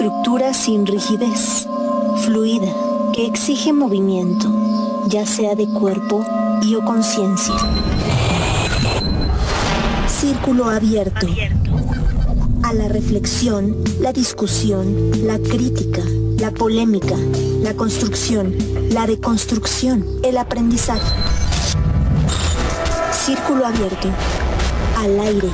estructura sin rigidez, fluida, que exige movimiento, ya sea de cuerpo y o conciencia. Círculo abierto. A la reflexión, la discusión, la crítica, la polémica, la construcción, la deconstrucción, el aprendizaje. Círculo abierto. Al aire.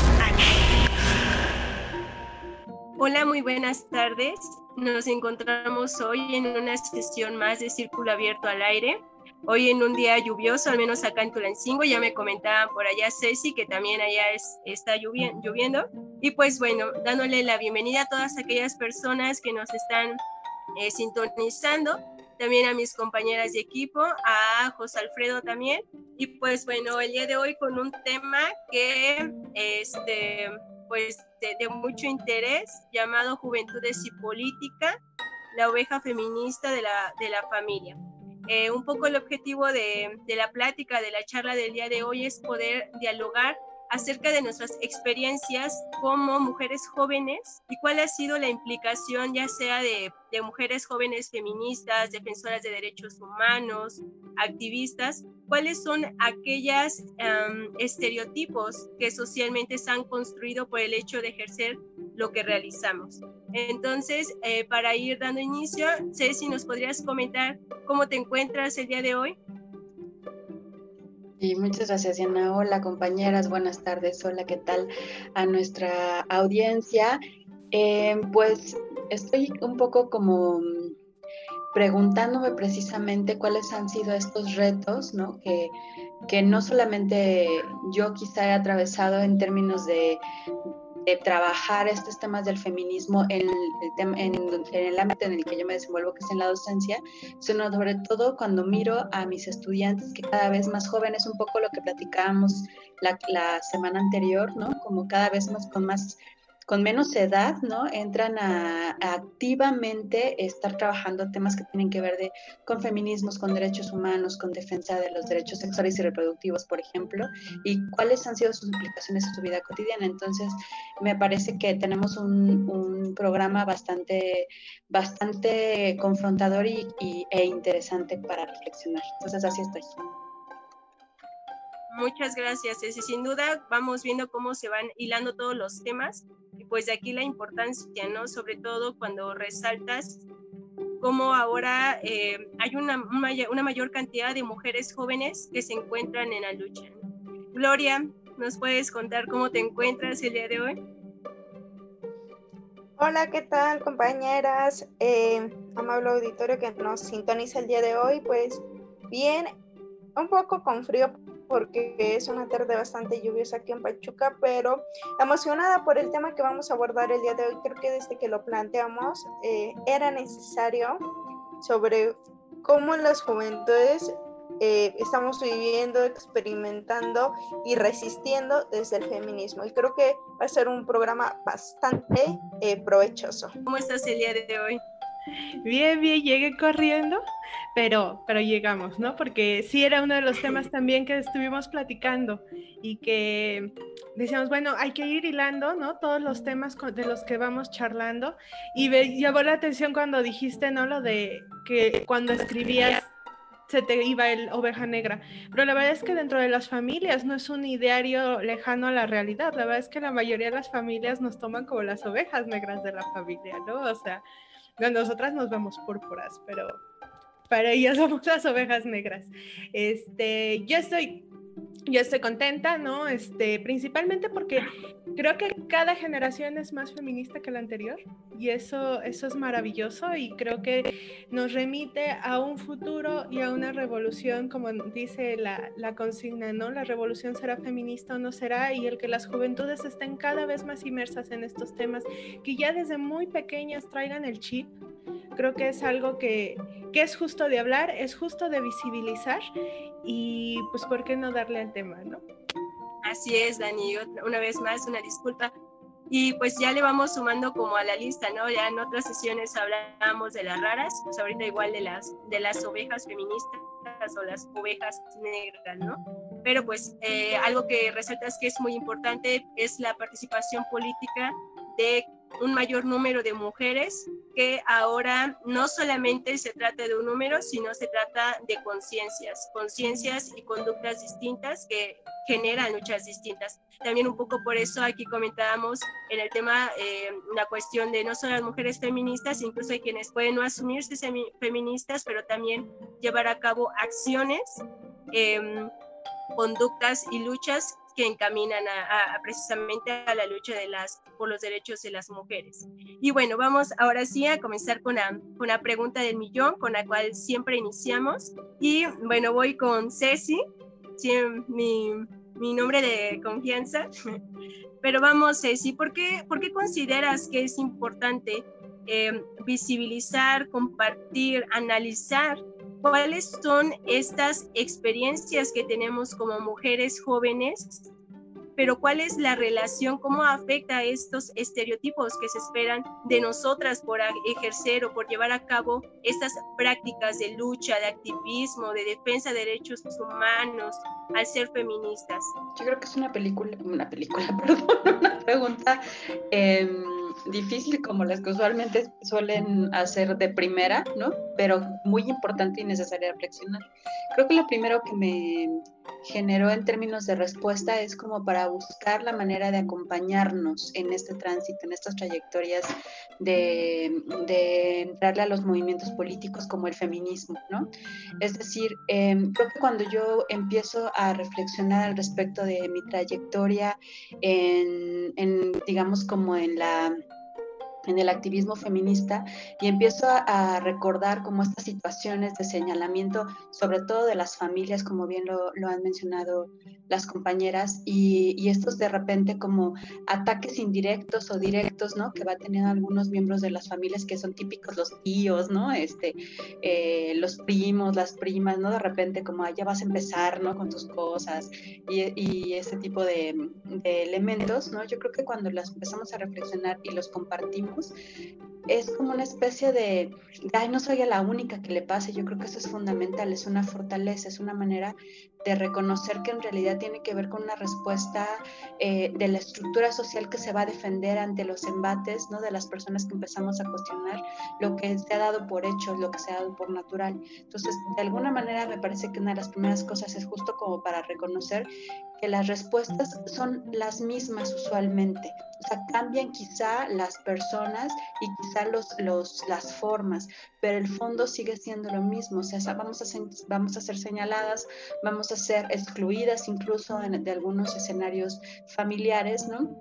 Buenas tardes. Nos encontramos hoy en una sesión más de Círculo Abierto al Aire. Hoy en un día lluvioso, al menos acá en Tulancingo, ya me comentaba por allá Ceci que también allá es, está lloviendo. Y pues bueno, dándole la bienvenida a todas aquellas personas que nos están eh, sintonizando, también a mis compañeras de equipo, a José Alfredo también. Y pues bueno, el día de hoy con un tema que este, pues de, mucho interés llamado Juventudes y Política, la oveja feminista de la, de la familia. Eh, un poco el objetivo de, de, la plática, de la charla del día de hoy es poder dialogar acerca de nuestras experiencias como mujeres jóvenes y cuál ha sido la implicación ya sea de, mujeres jóvenes feministas, defensoras de derechos humanos, activistas, cuáles son aquellos estereotipos que socialmente se han construido por el hecho de ejercer lo que realizamos. Entonces, eh, para ir dando inicio, Ceci, ¿nos podrías comentar cómo te encuentras el día de hoy? Y muchas gracias, Diana. Hola, compañeras, buenas tardes. Hola, ¿qué tal a nuestra audiencia? Eh, pues estoy un poco como preguntándome precisamente cuáles han sido estos retos, ¿no? Que, que no solamente yo quizá he atravesado en términos de, de trabajar estos temas del feminismo en el, en, el ámbito en el que yo me desenvuelvo, que es en la docencia, sino sobre todo cuando miro a mis estudiantes que cada vez más jóvenes, un poco lo que platicábamos la, la semana anterior, ¿no? Como cada vez más con más con menos edad, ¿no? Entran a, activamente estar trabajando temas que tienen que ver con feminismos, con derechos humanos, con defensa de los derechos sexuales y reproductivos, por ejemplo, y cuáles han sido sus implicaciones en su vida cotidiana. Entonces, me parece que tenemos un, un programa bastante, bastante confrontador y, y, e interesante para reflexionar. Entonces, así estoy. Muchas gracias, Ceci. Sin duda vamos viendo cómo se van hilando todos los temas y pues de aquí la importancia, ¿no? Sobre todo cuando resaltas cómo ahora eh, hay una, una mayor cantidad de mujeres jóvenes que se encuentran en la lucha. Gloria, ¿nos puedes contar cómo te encuentras el día de hoy? Hola, ¿qué tal compañeras? Eh, amable auditorio que nos sintoniza el día de hoy, pues bien, un poco con frío porque es una tarde bastante lluviosa aquí en Pachuca, pero emocionada por el tema que vamos a abordar el día de hoy. Creo que desde que lo planteamos eh, era necesario sobre cómo las juventudes eh, estamos viviendo, experimentando y resistiendo desde el feminismo. Y creo que va a ser un programa bastante eh, provechoso. ¿Cómo estás el día de hoy? Bien, bien, llegué corriendo, pero, pero llegamos, ¿no? Porque sí era uno de los temas también que estuvimos platicando y que decíamos, bueno, hay que ir hilando, ¿no? Todos los temas de los que vamos charlando. Y me llamó la atención cuando dijiste, ¿no? Lo de que cuando escribías se te iba el oveja negra. Pero la verdad es que dentro de las familias no es un ideario lejano a la realidad. La verdad es que la mayoría de las familias nos toman como las ovejas negras de la familia, ¿no? O sea, nosotras nos vemos púrpuras, pero para ellas somos las ovejas negras. Este, yo estoy yo estoy contenta, ¿no? Este, principalmente porque creo que cada generación es más feminista que la anterior y eso, eso es maravilloso y creo que nos remite a un futuro y a una revolución, como dice la, la consigna, ¿no? La revolución será feminista o no será y el que las juventudes estén cada vez más inmersas en estos temas, que ya desde muy pequeñas traigan el chip creo que es algo que, que, es justo de hablar, es justo de visibilizar y pues por qué no darle al tema, ¿no? Así es, Dani, una vez más una disculpa. Y pues ya le vamos sumando como a la lista, ¿no? Ya en otras sesiones hablábamos de las raras, pues ahorita igual de las, de las ovejas feministas o las ovejas negras, ¿no? Pero pues eh, algo que resaltas que es muy importante es la participación política de un mayor número de mujeres, que ahora no solamente se trata de un número, sino se trata de conciencias, conciencias y conductas distintas que generan luchas distintas. También un poco por eso aquí comentábamos en el tema eh, la cuestión de no solo las mujeres feministas, incluso hay quienes pueden no asumirse feministas, pero también llevar a cabo acciones, em, conductas y luchas que encaminan precisamente a la lucha de las, por los derechos de las mujeres. Y bueno, vamos ahora sí a comenzar con la, con la pregunta del millón, con la cual siempre iniciamos. Y bueno, voy con Ceci, mi, mi nombre de confianza. Pero vamos, Ceci, ¿por qué, ¿por qué consideras que es importante eh, visibilizar, compartir, analizar cuáles son estas experiencias que tenemos como mujeres jóvenes, pero cuál es la relación, cómo afecta a estos estereotipos que se esperan de nosotras por ejercer o por llevar a cabo estas prácticas de lucha, de activismo, de defensa de derechos humanos al ser feministas. Yo creo que es una película, una película, perdón, una pregunta. Em, difícil como las que usualmente suelen hacer de primera, ¿no? Pero muy importante y necesaria reflexionar. Creo que lo primero que me generó en términos de respuesta es como para buscar la manera de acompañarnos en este tránsito, en estas trayectorias de, de entrarle a los movimientos políticos como el feminismo, ¿no? Es decir, em, creo que cuando yo empiezo a reflexionar al respecto de mi trayectoria en, en digamos, como en la en el activismo feminista y empiezo a, recordar como estas situaciones de señalamiento, sobre todo de las familias, como bien lo, han mencionado las compañeras, y, estos de repente como ataques indirectos o directos, ¿no? Que va teniendo algunos miembros de las familias que son típicos los tíos, ¿no? Este, eh, los primos, las primas, ¿no? De repente como ah, ya vas a empezar, ¿no? Con tus cosas y, y ese tipo de, de elementos, ¿no? Yo creo que cuando las empezamos a reflexionar y los compartimos, es como una especie de, ay, no soy la única que le pase. Yo creo que eso es fundamental, es una fortaleza, es una manera de reconocer que en realidad tiene que ver con una respuesta eh, de la estructura social que se va a defender ante los embates, ¿no? De las personas que empezamos a cuestionar lo que se ha dado por hecho, lo que se ha dado por natural. Entonces, de alguna manera me parece que una de las primeras cosas es justo como para reconocer que las respuestas son las mismas usualmente. O sea, cambian quizá las personas y quizá los, los, las formas, pero el fondo sigue siendo lo mismo. O sea, vamos a, ser, vamos a ser señaladas, vamos a ser excluidas incluso de algunos escenarios familiares, ¿no?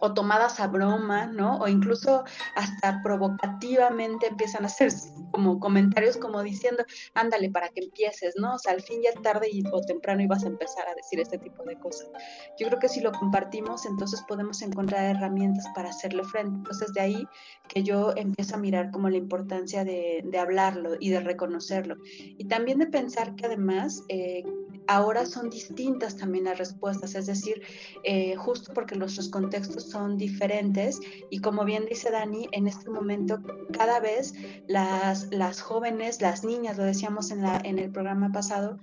O tomadas a broma, ¿no? O incluso hasta provocativamente empiezan a hacer como comentarios como diciendo, ándale para que empieces, ¿no? O sea, al fin ya tarde y, o temprano ibas a empezar a decir este tipo de cosas. Yo creo que si lo compartimos, entonces podemos encontrar herramientas para hacerle frente. Entonces de ahí que yo empiezo a mirar como la importancia de, de hablarlo y de reconocerlo. Y también de pensar que además eh, ahora son distintas también las respuestas, es decir, eh, justo porque nuestros contextos son diferentes y como bien dice Dani, en este momento cada vez las, las jóvenes, las niñas, lo decíamos en, la, en el programa pasado,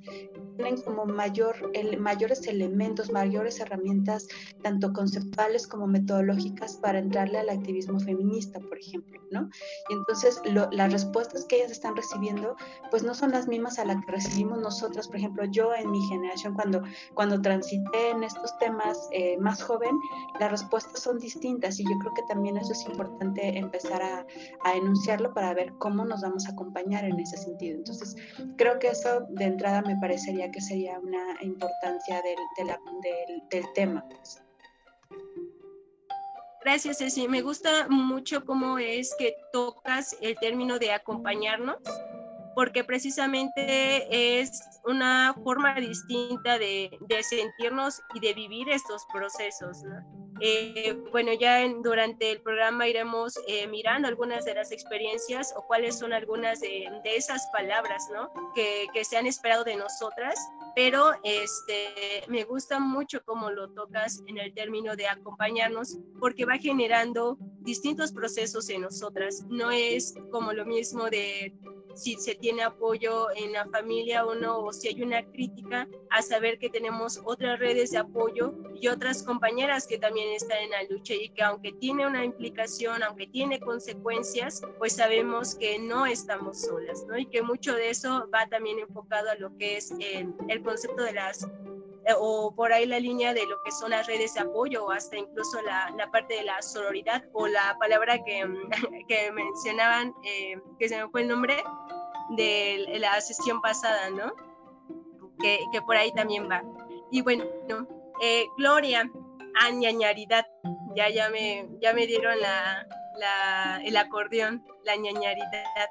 tienen como mayor, el, mayores elementos, mayores herramientas, tanto conceptuales como metodológicas para entrarle al activismo feminista, por ejemplo, ¿no? Y entonces las respuestas que ellas están recibiendo, pues no son las mismas a las que recibimos nosotras, por ejemplo, yo en mi generación, cuando, cuando transité en estos temas eh, más joven, las respuestas son distintas y yo creo que también eso es importante empezar a, a enunciarlo para ver cómo nos vamos a acompañar en ese sentido. Entonces, creo que eso de entrada me parecería que sería una importancia del, del, del tema. Pues. Gracias, Ceci. Me gusta mucho cómo es que tocas el término de acompañarnos porque precisamente es una forma distinta de, sentirnos y de vivir estos procesos. Eh, bueno, ya durante el programa iremos eh, mirando algunas de las experiencias o cuáles son algunas de, esas palabras ¿no? que, que, se han esperado de nosotras, pero este, me gusta mucho cómo lo tocas en el término de acompañarnos porque va generando distintos procesos en nosotras. No es como lo mismo de si se tiene apoyo en la familia o no, o si hay una crítica, a saber que tenemos otras redes de apoyo y otras compañeras que también están en la lucha y que aunque tiene una implicación, aunque tiene consecuencias, pues sabemos que no estamos solas, ¿no? Y que mucho de eso va también enfocado a lo que es el, el concepto de las eh, o por ahí la línea de lo que son las redes de apoyo o hasta incluso la, la parte de la sororidad o la palabra que, que mencionaban, eh, que se me fue el nombre de la sesión pasada, ¿no? Que, que por ahí también va. Y bueno, eh, Gloria, añañaridad, ya, ya, me, ya me dieron la, la, el acordeón, la ñañaridad.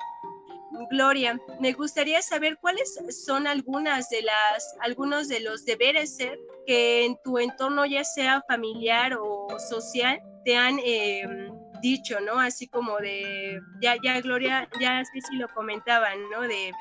Gloria, me gustaría saber cuáles son algunas de las, algunos de los deberes ser que en tu entorno, ya sea familiar o social, te han em, dicho, ¿no? Así como de, ya, ya Gloria, ya sé si lo comentaban, ¿no? De,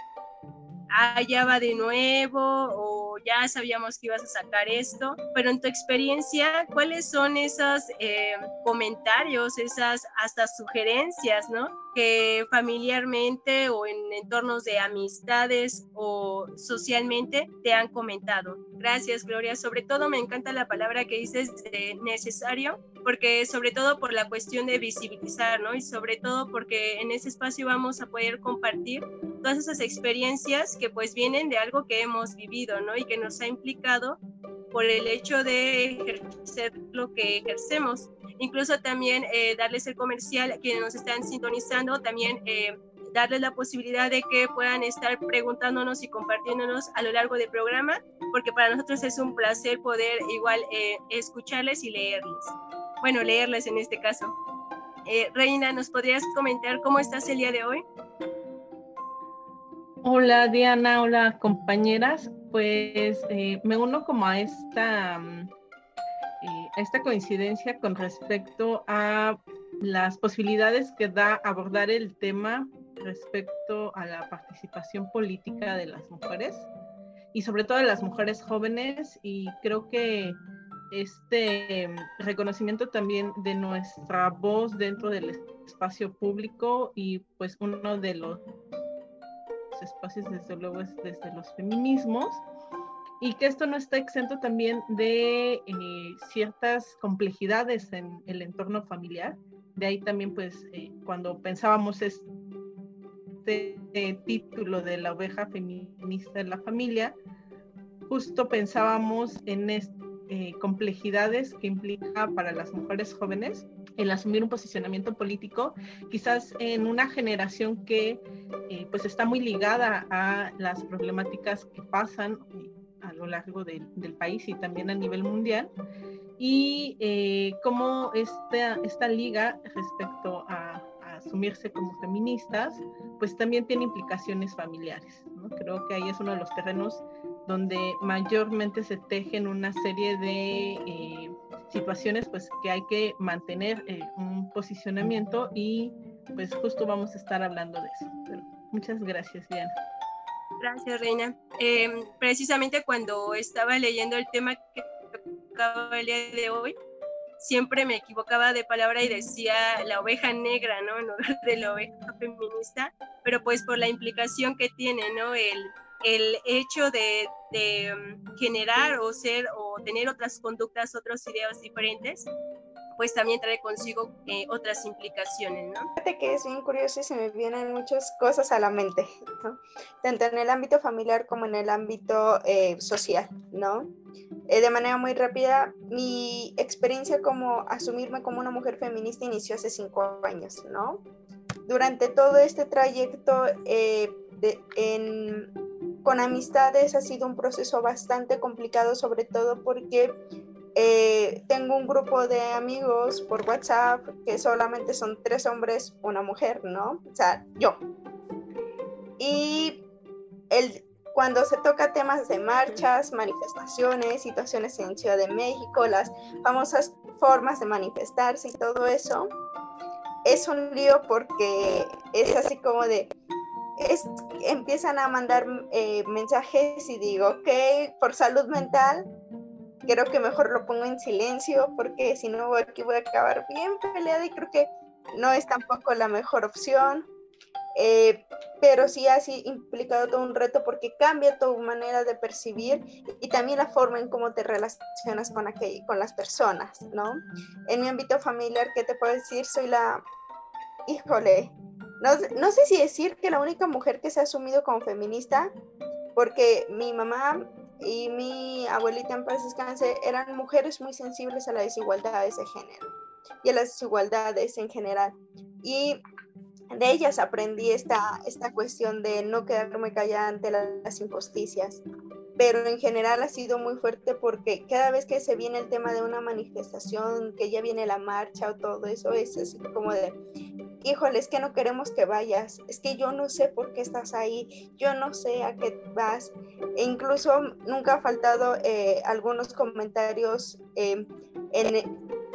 ah, ya va de nuevo o ya sabíamos que ibas a sacar esto, pero en tu experiencia, ¿cuáles son esos em, comentarios, esas hasta sugerencias, ¿no? que familiarmente o en entornos de amistades o socialmente te han comentado. Gracias, Gloria. Sobre todo me encanta la palabra que dices de necesario, porque sobre todo por la cuestión de visibilizar, ¿no? Y sobre todo porque en ese espacio vamos a poder compartir todas esas experiencias que pues vienen de algo que hemos vivido, ¿no? Y que nos ha implicado por el hecho de ejercer lo que ejercemos incluso también eh, darles el comercial a quienes nos están sintonizando, también eh, darles la posibilidad de que puedan estar preguntándonos y compartiéndonos a lo largo del programa, porque para nosotros es un placer poder igual eh, escucharles y leerles. Bueno, leerles en este caso. Reina, ¿nos podrías comentar cómo estás el día de hoy? Hola Diana, hola compañeras. Pues me uno como a esta mm, esta coincidencia con respecto a las posibilidades que da abordar el tema respecto a la participación política de las mujeres y sobre todo de las mujeres jóvenes. Y creo que este reconocimiento también de nuestra voz dentro del espacio público y pues uno de los espacios desde luego es desde los feminismos y que esto no está exento también de eh, ciertas complejidades en el entorno familiar. De ahí también, pues, eh, cuando pensábamos este título de la oveja feminista en la familia, justo pensábamos en eh, complejidades que implica para las mujeres jóvenes el asumir un posicionamiento político, quizás en una generación que pues está muy ligada a las problemáticas que pasan a lo largo del país y también a nivel mundial. Y eh, cómo esta, esta liga respecto a, asumirse como feministas, pues también tiene implicaciones familiares. Creo que ahí es uno de los terrenos donde mayormente se tejen una serie de eh, situaciones pues que hay que mantener eh, un posicionamiento y pues justo vamos a estar hablando de eso. muchas gracias, Diana. Gracias, Reina. Em, precisamente cuando estaba leyendo el tema que tocaba el día de hoy, siempre me equivocaba de palabra y decía la oveja negra, ¿no? En lugar de la oveja feminista, pero pues por la implicación que tiene, ¿no? El, el hecho de, de em, generar o ser o tener otras conductas, otros ideas diferentes, pues también trae consigo eh, otras implicaciones, ¿no? Fíjate que es bien curioso y se me vienen muchas cosas a la mente, tanto en el ámbito familiar como en el ámbito eh, social, ¿no? Eh, de manera muy rápida, mi experiencia como asumirme como una mujer feminista inició hace cinco años, ¿no? Durante todo este trayecto con amistades ha sido un proceso bastante complicado, sobre todo porque eh, tengo un grupo de amigos por WhatsApp que solamente son tres hombres, una mujer, ¿no? O sea, yo. Y el, cuando se toca temas de marchas, manifestaciones, situaciones en Ciudad de México, las famosas formas de manifestarse y todo eso, es un lío porque es así como de, es, empiezan a mandar eh, mensajes y digo, ok, por salud mental, creo que mejor lo pongo en silencio porque si no aquí voy a acabar bien peleada y creo que no es tampoco la mejor opción. Eh, pero sí ha implicado todo un reto porque cambia tu manera de percibir y también la forma en cómo te relacionas con, aquel, con las personas, ¿no? En mi ámbito familiar, ¿qué te puedo decir? Soy la, híjole, no, no sé si decir que la única mujer que se ha asumido como feminista, porque mi mamá y mi abuelita en paz descanse eran mujeres muy sensibles a las desigualdades de género y a las desigualdades en general. Y de ellas aprendí esta, esta cuestión de no quedarme callada ante las injusticias. Pero en general ha sido muy fuerte porque cada vez que se viene el tema de una manifestación, que ya viene la marcha o todo eso, es así como de, híjole, es que no queremos que vayas, es que yo no sé por qué estás ahí, yo no sé a qué vas. E incluso nunca ha faltado eh, algunos comentarios eh,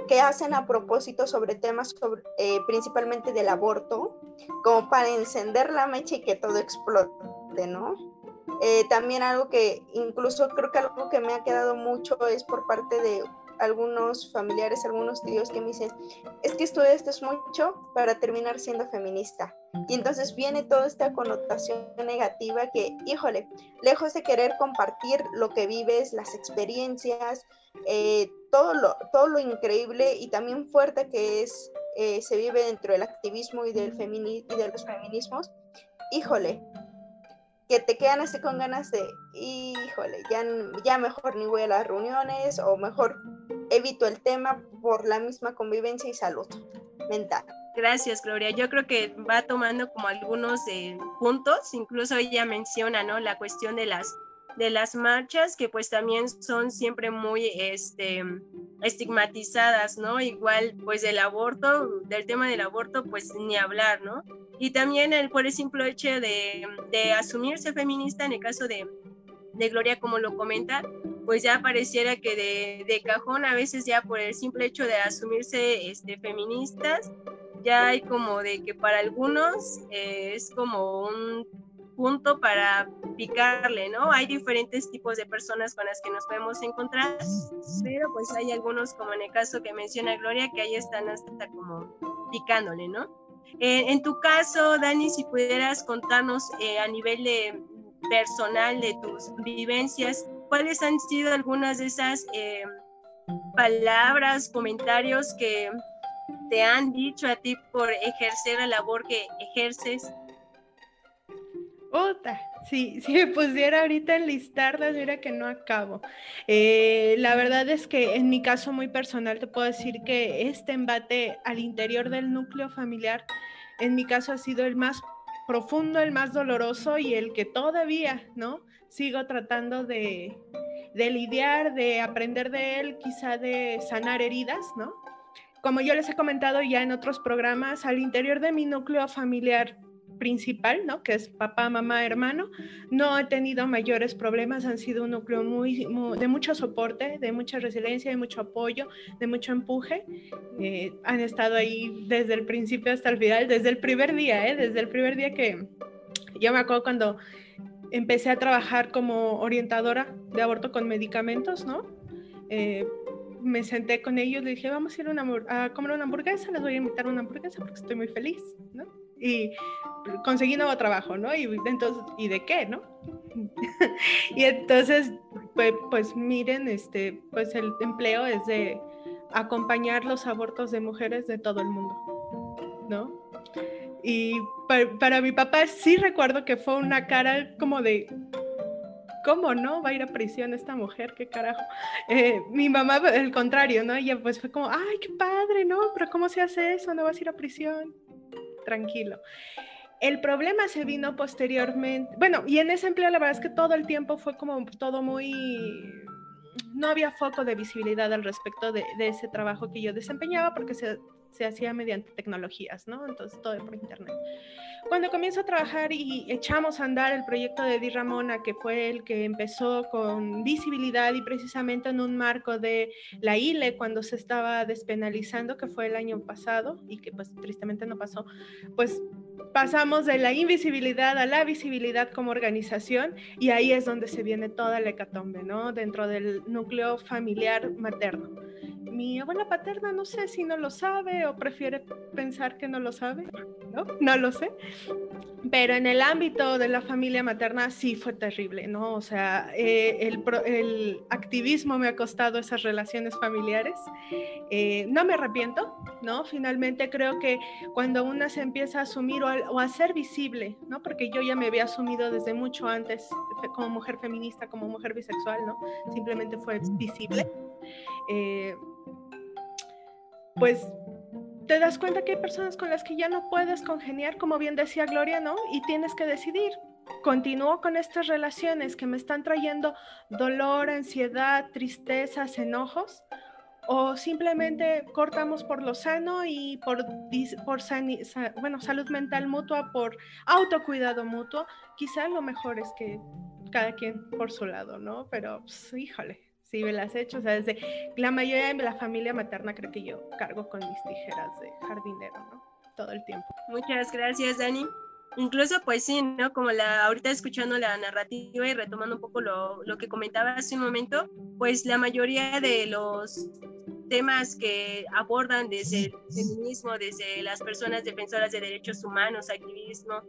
que hacen a propósito sobre temas eh, principalmente del aborto, como para encender la mecha y que todo explote, ¿no? Eh, también algo que incluso creo que algo que me ha quedado mucho es por parte de algunos familiares, algunos tíos que me dicen, es que estudiaste mucho para terminar siendo feminista. Y entonces viene toda esta connotación negativa que, híjole, lejos de querer compartir lo que vives, las experiencias, eh, todo, lo, todo lo increíble y también fuerte que es, eh, se vive dentro del activismo y, del y de los feminismos, híjole, que te quedan así con ganas de, híjole, ya, ya mejor ni voy a las reuniones o mejor evito el tema por la misma convivencia y salud mental. Gracias, Gloria. Yo creo que va tomando como algunos eh, puntos, incluso ella menciona, ¿no? La cuestión de las de las marchas que pues también son siempre muy este, estigmatizadas, ¿no? Igual pues del aborto, del tema del aborto pues ni hablar, ¿no? Y también el, por el simple hecho de, de asumirse feminista en el caso de, de Gloria como lo comenta, pues ya pareciera que de, de, cajón a veces ya por el simple hecho de asumirse este, feministas, ya hay como de que para algunos eh, es como un punto para picarle, ¿no? Hay diferentes tipos de personas con las que nos podemos encontrar, pero pues hay algunos, como en el caso que menciona Gloria, que ahí están hasta como picándole, ¿no? Eh, en tu caso, Dani, si pudieras contarnos eh, a nivel de personal de tus vivencias, ¿cuáles han sido algunas de esas eh, palabras, comentarios que te han dicho a ti por ejercer la labor que ejerces? Otra, sí, si me pusiera ahorita en listarlas, mira que no acabo. Eh, la verdad es que en mi caso muy personal te puedo decir que este embate al interior del núcleo familiar, en mi caso ha sido el más profundo, el más doloroso y el que todavía, ¿no? Sigo tratando de, de lidiar, de aprender de él, quizá de sanar heridas, ¿no? Como yo les he comentado ya en otros programas, al interior de mi núcleo familiar principal, ¿no? Que es papá, mamá, hermano, no he tenido mayores problemas, han sido un núcleo muy, de mucho soporte, de mucha resiliencia, de mucho apoyo, de mucho empuje. Eh, han estado ahí desde el principio hasta el final, desde el primer día, ¿eh? Desde el primer día que yo me acuerdo cuando empecé a trabajar como orientadora de aborto con medicamentos, ¿no? Eh, me senté con ellos, le dije, vamos a ir a comer una hamburguesa, les voy a invitar una hamburguesa porque estoy muy feliz, ¿no? Y conseguí nuevo trabajo, ¿no? Y entonces, ¿y de qué, no? y entonces, pues, pues, miren, este, pues el empleo es de acompañar los abortos de mujeres de todo el mundo, ¿no? Y para, mi papá sí recuerdo que fue una cara como de, ¿cómo no? Va a ir a prisión esta mujer, qué carajo. Eh, mi mamá, el contrario, ¿no? Ella pues fue como, ay, qué padre, ¿no? Pero ¿cómo se hace eso? No vas a ir a prisión. Tranquilo. El problema se vino posteriormente, bueno, y en ese empleo la verdad es que todo el tiempo fue como todo muy, no había foco de visibilidad al respecto de, de ese trabajo que yo desempeñaba porque se se hacía mediante tecnologías, ¿no? Entonces todo por internet. Cuando comienzo a trabajar y echamos a andar el proyecto de Di Ramona, que fue el que empezó con visibilidad y precisamente en un marco de la ILE cuando se estaba despenalizando, que fue el año pasado y que pues tristemente no pasó, pues pasamos de la invisibilidad a la visibilidad como organización y ahí es donde se viene toda la hecatombe, ¿no? Dentro del núcleo familiar materno. mi abuela paterna no sé si no lo sabe o prefiere pensar que no lo sabe, ¿no? No lo sé. Pero en el ámbito de la familia materna sí fue terrible, ¿no? O sea, eh, el, el, activismo me ha costado esas relaciones familiares. Eh, no me arrepiento, ¿no? Finalmente creo que cuando una se empieza a asumir o a, o a ser visible, ¿no? Porque yo ya me había asumido desde mucho antes como mujer feminista, como mujer bisexual, ¿no? Simplemente fue visible. Eh, pues te das cuenta que hay personas con las que ya no puedes congeniar, como bien decía Gloria, ¿no? Y tienes que decidir, continúo con estas relaciones que me están trayendo dolor, ansiedad, tristezas, enojos, o simplemente cortamos por lo sano y por, por bueno, salud mental mutua, por autocuidado mutuo, quizá lo mejor es que cada quien por su lado, ¿no? Pero, pues, híjole, sí me las he hecho, o sea, desde la mayoría de la familia materna creo que yo cargo con mis tijeras de jardinero, ¿no? Todo el tiempo. Muchas gracias, Dani. Incluso, pues sí, ¿no? Como la, ahorita escuchando la narrativa y retomando un poco lo, lo que comentaba hace un momento, pues la mayoría de los temas que abordan desde el feminismo, desde las personas defensoras de derechos humanos, activismo,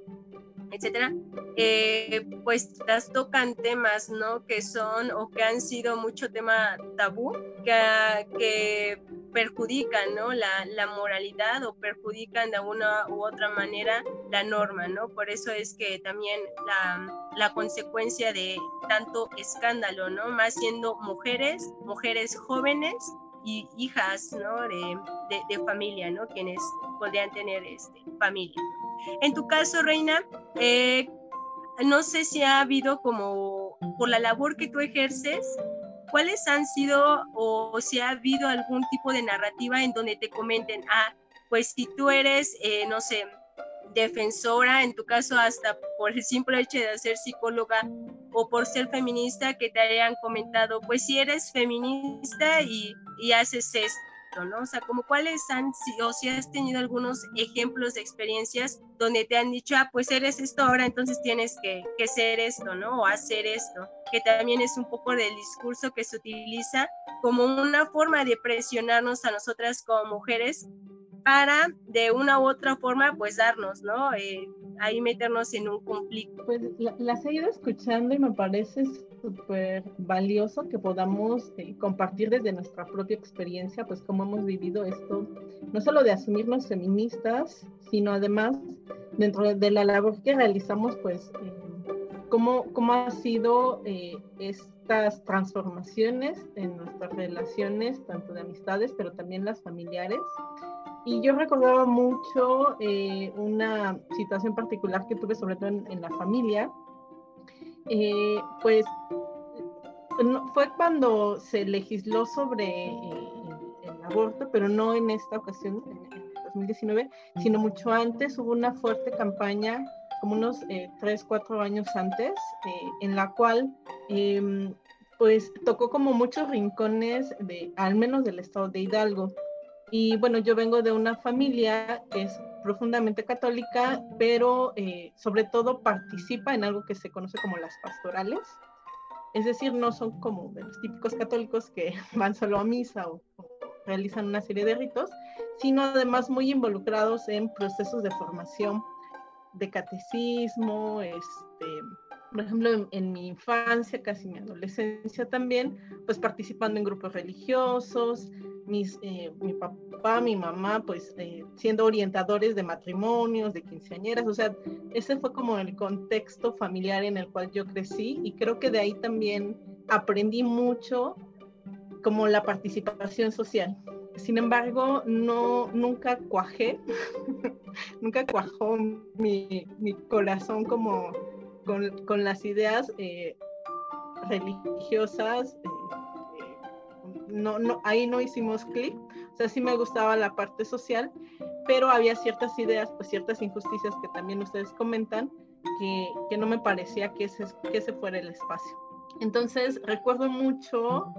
etcétera, eh, pues las tocan temas, ¿no? Que son o que han sido mucho tema tabú, que, que perjudican, ¿no? La, la, moralidad o perjudican de una u otra manera la norma, ¿no? Por eso es que también la, la consecuencia de tanto escándalo, ¿no? Más siendo mujeres, mujeres jóvenes y hijas, ¿no? De, de, familia, ¿no? Quienes podrían tener este, familia. En tu caso, Reina, eh, no sé si ha habido como, por la labor que tú ejerces, ¿cuáles han sido o si ha habido algún tipo de narrativa en donde te comenten, ah, pues si tú eres, eh, no sé, defensora, en tu caso hasta por el simple hecho de ser psicóloga o por ser feminista, que te hayan comentado, pues si eres feminista y, y haces esto, ¿no? O sea, como cuáles han sido, o si has tenido algunos ejemplos de experiencias donde te han dicho, ah, pues eres esto ahora, entonces tienes que, que ser esto, ¿no? O hacer esto, que también es un poco del discurso que se utiliza como una forma de presionarnos a nosotras como mujeres para de una u otra forma pues darnos, ¿no? Eh, ahí meternos en un conflicto. Pues las he ido escuchando y me parece súper valioso que podamos eh, compartir desde nuestra propia experiencia, pues cómo hemos vivido esto, no solo de asumirnos feministas, sino además dentro de la labor que realizamos, pues eh, cómo, cómo ha sido estas transformaciones en nuestras relaciones, tanto de amistades, pero también las familiares y yo recordaba mucho eh, una situación particular que tuve, sobre todo en, la familia. Eh, pues fue cuando se legisló sobre eh, el aborto, pero no en esta ocasión, en, 2019, sino mucho antes. Hubo una fuerte campaña, como unos 3, 4 años antes, en la cual em, pues tocó como muchos rincones, de, al menos del estado de Hidalgo. Y bueno, yo vengo de una familia que es profundamente católica, pero eh, sobre todo participa en algo que se conoce como las pastorales. Es decir, no son como de los típicos católicos que van solo a misa o, o realizan una serie de ritos, sino además muy involucrados en procesos de formación de catecismo, este, por ejemplo, en, mi infancia, casi mi adolescencia también, pues participando en grupos religiosos, mis, eh, mi papá, mi mamá, pues eh, siendo orientadores de matrimonios, de quinceañeras, o sea, ese fue como el contexto familiar en el cual yo crecí y creo que de ahí también aprendí mucho como la participación social. Sin embargo, no, nunca cuajé, nunca cuajó mi, mi corazón como con, con las ideas eh, religiosas, eh, eh, no, no, ahí no hicimos clic, o sea, sí me gustaba la parte social, pero había ciertas ideas, pues ciertas injusticias que también ustedes comentan, que, que no me parecía que ese, que ese fuera el espacio. Entonces, recuerdo mucho,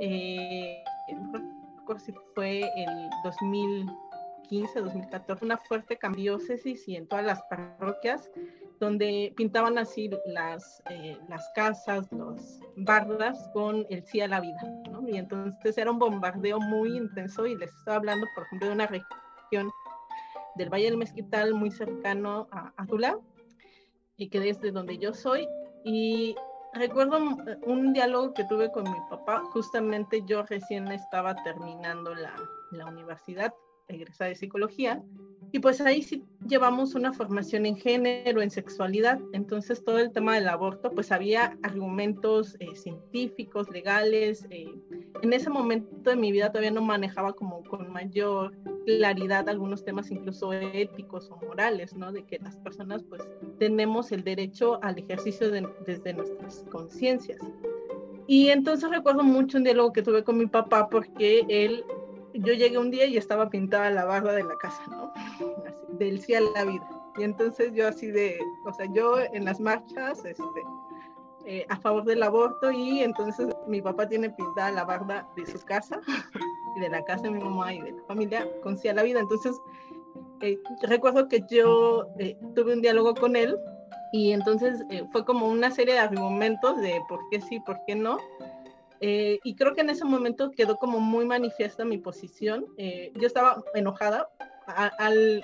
eh, no recuerdo si fue el 2015, 2014, una fuerte cambiócesis y en todas las parroquias donde pintaban así las, eh, las casas, los bardas con el sí a la vida. Y entonces era un bombardeo muy intenso y les estaba hablando, por ejemplo, de una región del Valle del Mezquital muy cercano a, a Tula y que desde donde yo soy. Y recuerdo un diálogo que tuve con mi papá, justamente yo recién estaba terminando la, la universidad, egresada de psicología, y pues ahí sí llevamos una formación en género, en sexualidad, entonces todo el tema del aborto, pues había argumentos eh, científicos, legales. Eh, en ese momento de mi vida todavía no manejaba como con mayor claridad algunos temas incluso éticos o morales, ¿no? De que las personas pues tenemos el derecho al ejercicio desde nuestras conciencias. Y entonces recuerdo mucho un diálogo que tuve con mi papá porque él yo llegué un día y estaba pintada la barra de la casa, ¿no? Del cielo a la vida. Y entonces yo así de, o sea, yo en las marchas, este, eh, a favor del aborto y entonces mi papá tiene pintada la barra de su casa y de la casa de mi mamá y de la familia con sí a la vida. Entonces, eh, recuerdo que yo eh, tuve un diálogo con él y entonces fue como una serie de argumentos de por qué sí, por qué no. Eh, y creo que en ese momento quedó como muy manifiesta mi posición. Eh, yo estaba enojada. A,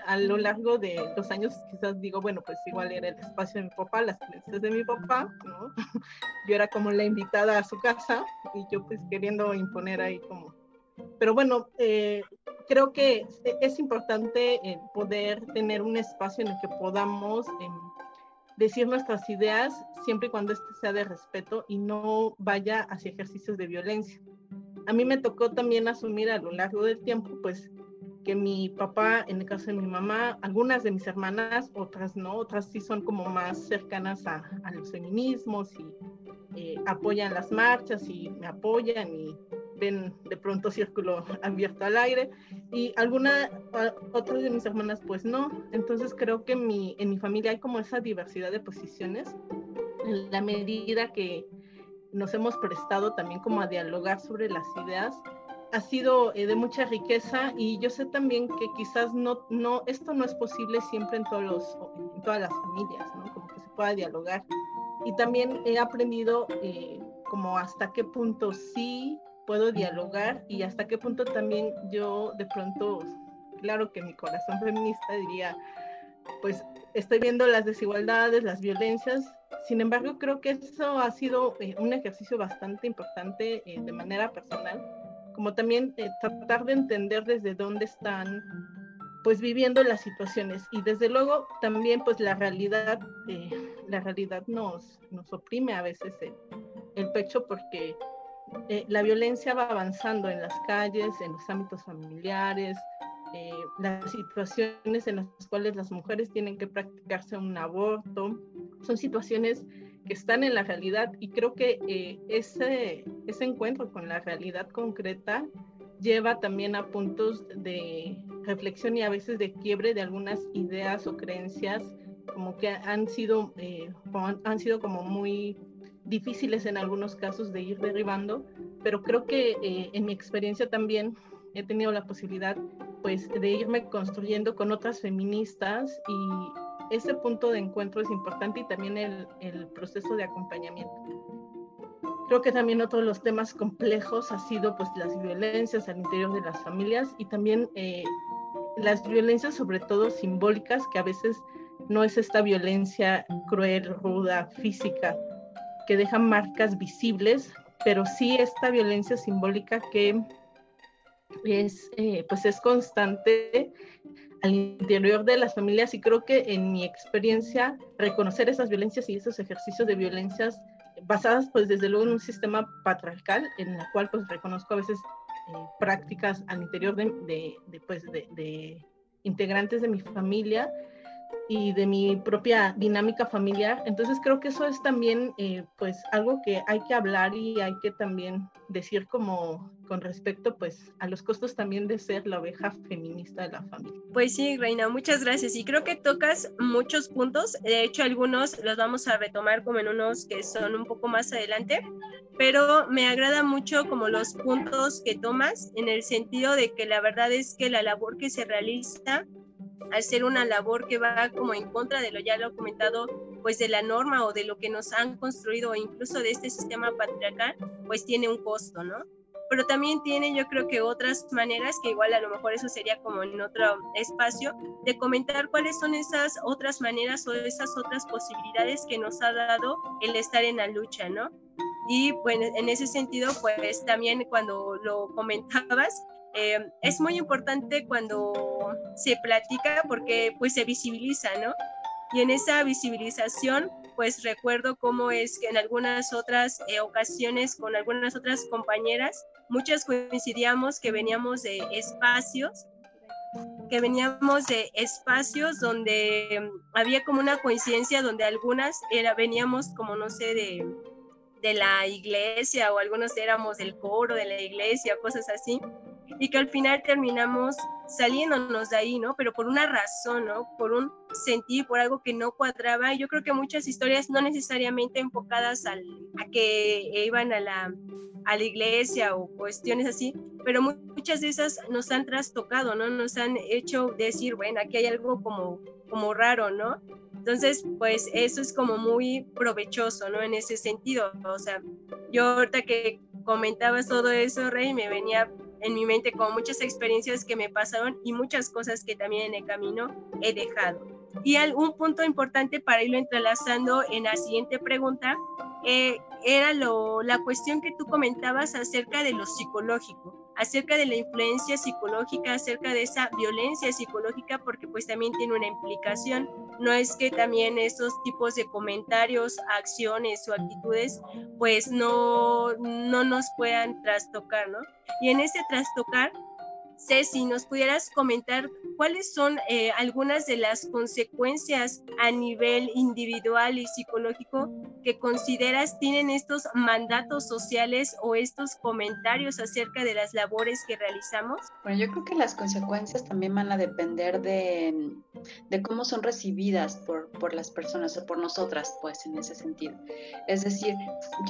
a, lo largo de los años quizás digo, bueno, pues igual era el espacio de mi papá, las creencias de mi papá, ¿no? Yo era como la invitada a su casa y yo pues queriendo imponer ahí como... Pero bueno, eh, creo que es importante poder tener un espacio en el que podamos em, decir nuestras ideas siempre y cuando este sea de respeto y no vaya hacia ejercicios de violencia. A mí me tocó también asumir a lo largo del tiempo, pues, que mi papá, en el caso de mi mamá, algunas de mis hermanas, otras no, otras sí son como más cercanas a, a los feminismos y eh, apoyan las marchas y me apoyan y ven de pronto círculo abierto al aire. Y alguna otras de mis hermanas pues no. Entonces creo que mi, en mi familia hay como esa diversidad de posiciones en la medida que nos hemos prestado también como a dialogar sobre las ideas ha sido eh, de mucha riqueza y yo sé también que quizás no, no, esto no es posible siempre en, todos los, en todas las familias, ¿no? Como que se pueda dialogar. Y también he aprendido eh, como hasta qué punto sí puedo dialogar y hasta qué punto también yo de pronto, claro que mi corazón feminista diría, pues estoy viendo las desigualdades, las violencias, sin embargo creo que eso ha sido eh, un ejercicio bastante importante eh, de manera personal, como también eh, tratar de entender desde dónde están pues viviendo las situaciones. Y desde luego también pues la realidad la realidad nos nos oprime a veces el, el pecho porque eh, la violencia va avanzando en las calles, en los ámbitos familiares, eh, las situaciones en las cuales las mujeres tienen que practicarse un aborto, son situaciones que están en la realidad y creo que eh, ese, ese encuentro con la realidad concreta lleva también a puntos de reflexión y a veces de quiebre de algunas ideas o creencias como que han sido, han sido como muy difíciles en algunos casos de ir derribando, pero creo que eh, en mi experiencia también he tenido la posibilidad pues de irme construyendo con otras feministas y ese punto de encuentro es importante y también el, el proceso de acompañamiento. Creo que también otro de los temas complejos ha sido pues las violencias al interior de las familias y también eh, las violencias sobre todo simbólicas que a veces no es esta violencia cruel, ruda, física, que dejan marcas visibles, pero sí esta violencia simbólica que es, eh, pues es constante al interior de las familias y creo que en mi experiencia reconocer esas violencias y esos ejercicios de violencias basadas pues desde luego en un sistema patriarcal en la cual pues reconozco a veces eh, prácticas al interior de, de, de pues, de integrantes de mi familia y de mi propia dinámica familiar. Entonces creo que eso es también eh, pues algo que hay que hablar y hay que también decir como con respecto pues a los costos también de ser la oveja feminista de la familia. Pues sí, Reina, muchas gracias. Y creo que tocas muchos puntos. De hecho, algunos los vamos a retomar como en unos que son un poco más adelante, pero me agrada mucho como los puntos que tomas en el sentido de que la verdad es que la labor que se realiza al ser una labor que va como en contra de lo ya lo comentado, pues de la norma o de lo que nos han construido o incluso de este sistema patriarcal, pues tiene un costo, ¿no? pero también tiene yo creo que otras maneras, que igual a lo mejor eso sería como en otro espacio, de comentar cuáles son esas otras maneras o esas otras posibilidades que nos ha dado el estar en la lucha, ¿no? Y bueno, en ese sentido, pues también cuando lo comentabas, eh, es muy importante cuando se platica porque pues se visibiliza, ¿no? Y en esa visibilización, pues recuerdo cómo es que en algunas otras eh, ocasiones con algunas otras compañeras, muchas coincidíamos que veníamos de espacios que veníamos de espacios donde mm, había como una coincidencia donde algunas era, veníamos como no sé de, de la iglesia o algunos éramos del coro de la iglesia, cosas así, y que al final terminamos saliéndonos de ahí, ¿no? Pero por una razón, ¿no? Por un sentir, por algo que no cuadraba. Yo creo que muchas historias no necesariamente enfocadas al, a que iban a la, a la iglesia o cuestiones así, pero muchas de esas nos han trastocado, ¿no? Nos han hecho decir, bueno, aquí hay algo como, como raro, ¿no? Entonces, pues eso es como muy provechoso, ¿no? En ese sentido, o sea, yo ahorita que comentabas todo eso, Rey, me venía en mi mente con muchas experiencias que me pasaron y muchas cosas que también en el camino he dejado. Y un punto importante para irlo entrelazando en la siguiente pregunta eh, era lo, la cuestión que tú comentabas acerca de lo psicológico acerca de la influencia psicológica, acerca de esa violencia psicológica, porque pues también tiene una implicación. No es que también esos tipos de comentarios, acciones o actitudes pues no, no nos puedan trastocar, ¿no? Y en ese trastocar Ceci, ¿nos pudieras comentar cuáles son eh, algunas de las consecuencias a nivel individual y psicológico que consideras tienen estos mandatos sociales o estos comentarios acerca de las labores que realizamos? Bueno, yo creo que las consecuencias también van a depender de, de cómo son recibidas por, por las personas o por nosotras, pues, en ese sentido. Es decir,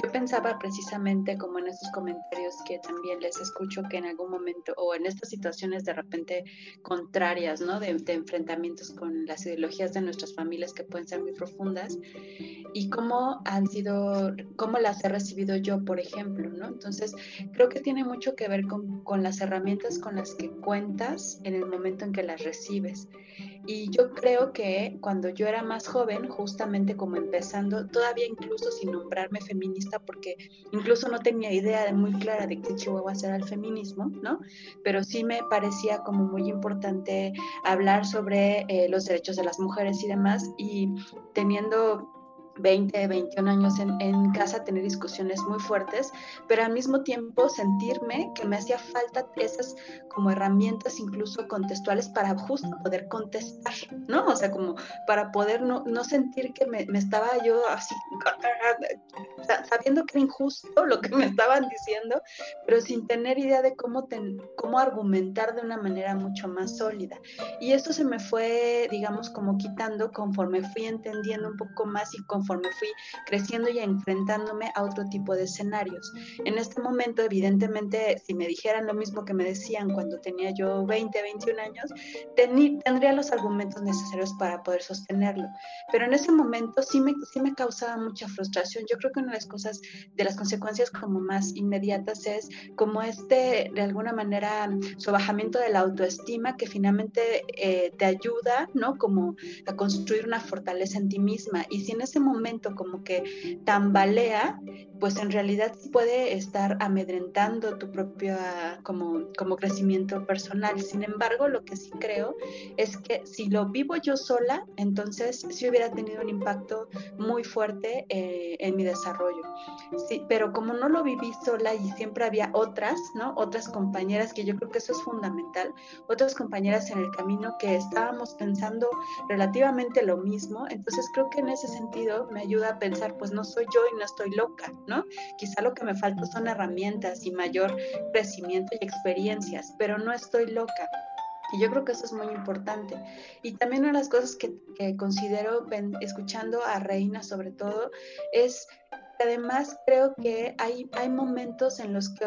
yo pensaba precisamente como en estos comentarios que también les escucho que en algún momento o en esta situación situaciones de repente contrarias, ¿no? De, enfrentamientos con las ideologías de nuestras familias que pueden ser muy profundas y cómo han sido, cómo las he recibido yo, por ejemplo, ¿no? Entonces, creo que tiene mucho que ver con, con las herramientas con las que cuentas en el momento en que las recibes. Y yo creo que cuando yo era más joven, justamente como empezando, todavía incluso sin nombrarme feminista, porque incluso no tenía idea muy clara de qué Chihuahua era el feminismo, ¿no? Pero sí me parecía como muy importante hablar sobre eh, los derechos de las mujeres y demás, y teniendo 20, 21 años en, en, casa, tener discusiones muy fuertes, pero al mismo tiempo sentirme que me hacía falta esas como herramientas incluso contextuales para justo poder contestar, ¿no? O sea, como para poder no, no sentir que me, me, estaba yo así, sabiendo que era injusto lo que me estaban diciendo, pero sin tener idea de cómo, ten, cómo argumentar de una manera mucho más sólida. Y esto se me fue, digamos, como quitando conforme fui entendiendo un poco más y conforme conforme fui creciendo y enfrentándome a otro tipo de escenarios. En este momento, evidentemente, si me dijeran lo mismo que me decían cuando tenía yo 20, 21 años, tendría los argumentos necesarios para poder sostenerlo. Pero en ese momento sí me, sí me causaba mucha frustración. Yo creo que una de las cosas, de las consecuencias como más inmediatas es como este, de alguna manera, sobajamiento de la autoestima que finalmente eh, te ayuda, ¿no? Como a construir una fortaleza en ti misma. Y si en ese momento momento como que tambalea, pues en realidad puede estar amedrentando tu propio como, como crecimiento personal. Sin embargo, lo que sí creo es que si lo vivo yo sola, entonces sí hubiera tenido un impacto muy fuerte eh, en mi desarrollo. Sí, pero como no lo viví sola y siempre había otras, ¿no? Otras compañeras, que yo creo que eso es fundamental, otras compañeras en el camino que estábamos pensando relativamente lo mismo, entonces creo que en ese sentido me ayuda a pensar, pues no soy yo y no estoy loca, ¿no? Quizá lo que me falta son herramientas y mayor crecimiento y experiencias, pero no estoy loca. Y yo creo que eso es muy importante. Y también una de las cosas que, que considero escuchando a Reina sobre todo es además creo que hay, hay momentos en los que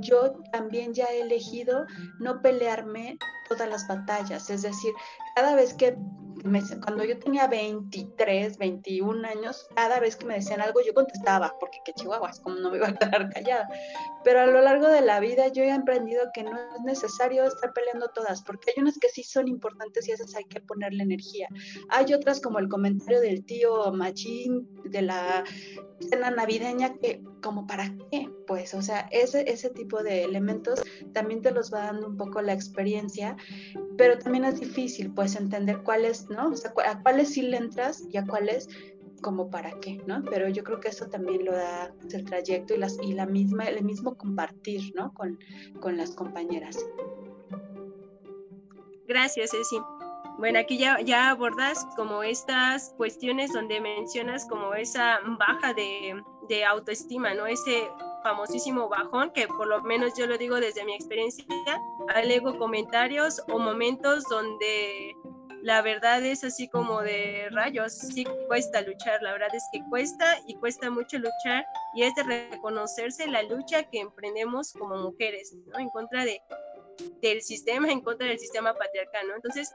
yo también ya he elegido no pelearme todas las batallas, es decir, cada vez que cuando yo tenía 23, 21 años, cada vez que me decían algo yo contestaba, porque qué chihuahuas, como no me iba a quedar callada. Pero a lo largo de la vida yo he aprendido que no es necesario estar peleando todas, porque hay unas que sí son importantes y esas hay que ponerle energía. Hay otras como el comentario del tío Machín de la cena navideña que como para qué, pues, o sea, ese, ese tipo de elementos también te los va dando un poco la experiencia, pero también es difícil, pues, entender ¿no? O sea, a cuáles sí le entras y a cuáles como para qué, ¿no? Pero yo creo que eso también lo da el trayecto y, las, y la misma, el mismo compartir, ¿no? Con, con las compañeras. Gracias, Ceci. Bueno, aquí ya, ya abordas como estas cuestiones donde mencionas como esa baja de, de autoestima, ¿no? Ese famosísimo bajón, que por lo menos yo lo digo desde mi experiencia, alego comentarios o momentos donde la verdad es así como de rayos, sí cuesta luchar, la verdad es que cuesta y cuesta mucho luchar y es de reconocerse la lucha que emprendemos como mujeres, ¿no? En contra de, del sistema, en contra del sistema patriarcal, ¿no? Entonces,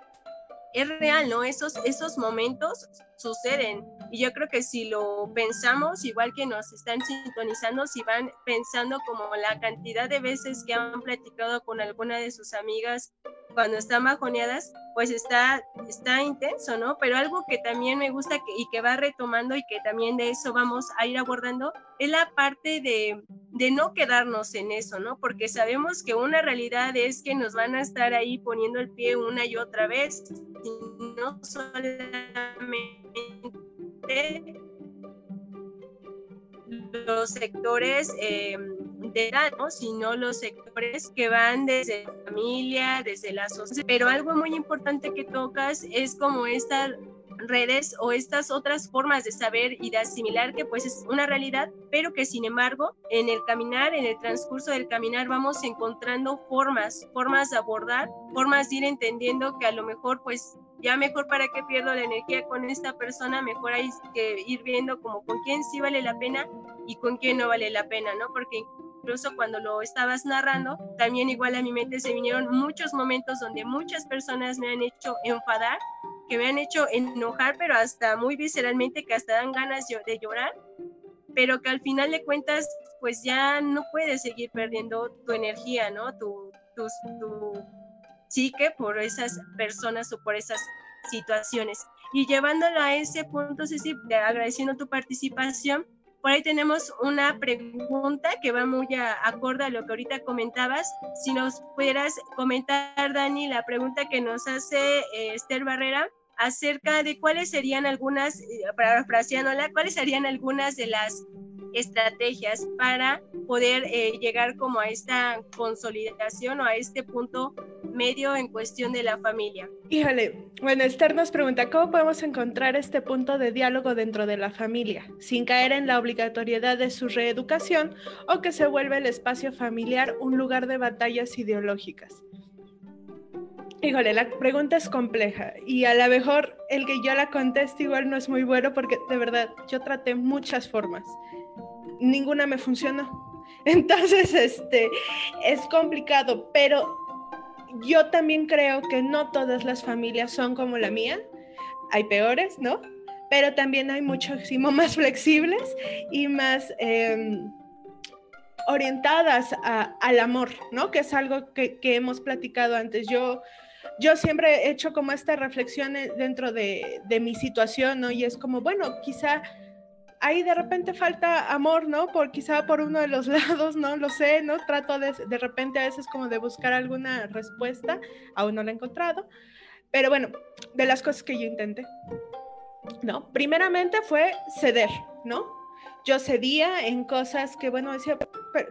es real, ¿no? Esos, esos momentos suceden. Y yo creo que si lo pensamos, igual que nos están sintonizando, si van pensando como la cantidad de veces que han platicado con alguna de sus amigas cuando están bajoneadas, pues está, está intenso, ¿no? Pero algo que también me gusta y que va retomando y que también de eso vamos a ir abordando es la parte de, de no quedarnos en eso, ¿no? Porque sabemos que una realidad es que nos van a estar ahí poniendo el pie una y otra vez, y no solamente los sectores eh, de edad, ¿no? sino los sectores que van desde la familia, desde la sociedad. Pero algo muy importante que tocas es como esta redes o estas otras formas de saber y de asimilar que pues es una realidad, pero que sin embargo en el caminar, en el transcurso del caminar vamos encontrando formas, formas de abordar, formas de ir entendiendo que a lo mejor pues ya mejor para qué pierdo la energía con esta persona, mejor hay que ir viendo como con quién sí vale la pena y con quién no vale la pena, ¿no? Porque incluso cuando lo estabas narrando, también igual a mi mente se vinieron muchos momentos donde muchas personas me han hecho enfadar que me han hecho enojar, pero hasta muy visceralmente, que hasta dan ganas de llorar, pero que al final de cuentas, pues ya no puedes seguir perdiendo tu energía, ¿no? Tu, tu, tu psique por esas personas o por esas situaciones. Y llevándolo a ese punto, Ceci, agradeciendo tu participación, por ahí tenemos una pregunta que va muy a, acorde a lo que ahorita comentabas. Si nos pudieras comentar, Dani, la pregunta que nos hace eh, Esther Barrera acerca de cuáles serían algunas, eh, parafraseándola, cuáles serían algunas de las estrategias para poder eh, llegar como a esta consolidación o a este punto medio en cuestión de la familia. Híjole, bueno, Esther nos pregunta, ¿cómo podemos encontrar este punto de diálogo dentro de la familia sin caer en la obligatoriedad de su reeducación o que se vuelva el espacio familiar un lugar de batallas ideológicas? Híjole, la pregunta es compleja y a lo mejor el que yo la conteste igual no es muy bueno porque de verdad yo traté muchas formas ninguna me funcionó. Entonces, este, es complicado, pero yo también creo que no todas las familias son como la mía. Hay peores, ¿no? Pero también hay muchísimo más flexibles y más em, orientadas al amor, ¿no? Que es algo que, hemos platicado antes. Yo, yo siempre he hecho como esta reflexión dentro de, de mi situación, ¿no? Y es como, bueno, quizá ahí de repente falta amor, ¿no? Por quizá por uno de los lados, no lo sé, ¿no? Trato de, de repente a veces como de buscar alguna respuesta, aún no la he encontrado, pero bueno, de las cosas que yo intenté, ¿no? Primeramente fue ceder, ¿no? Yo cedía en cosas que, bueno, decía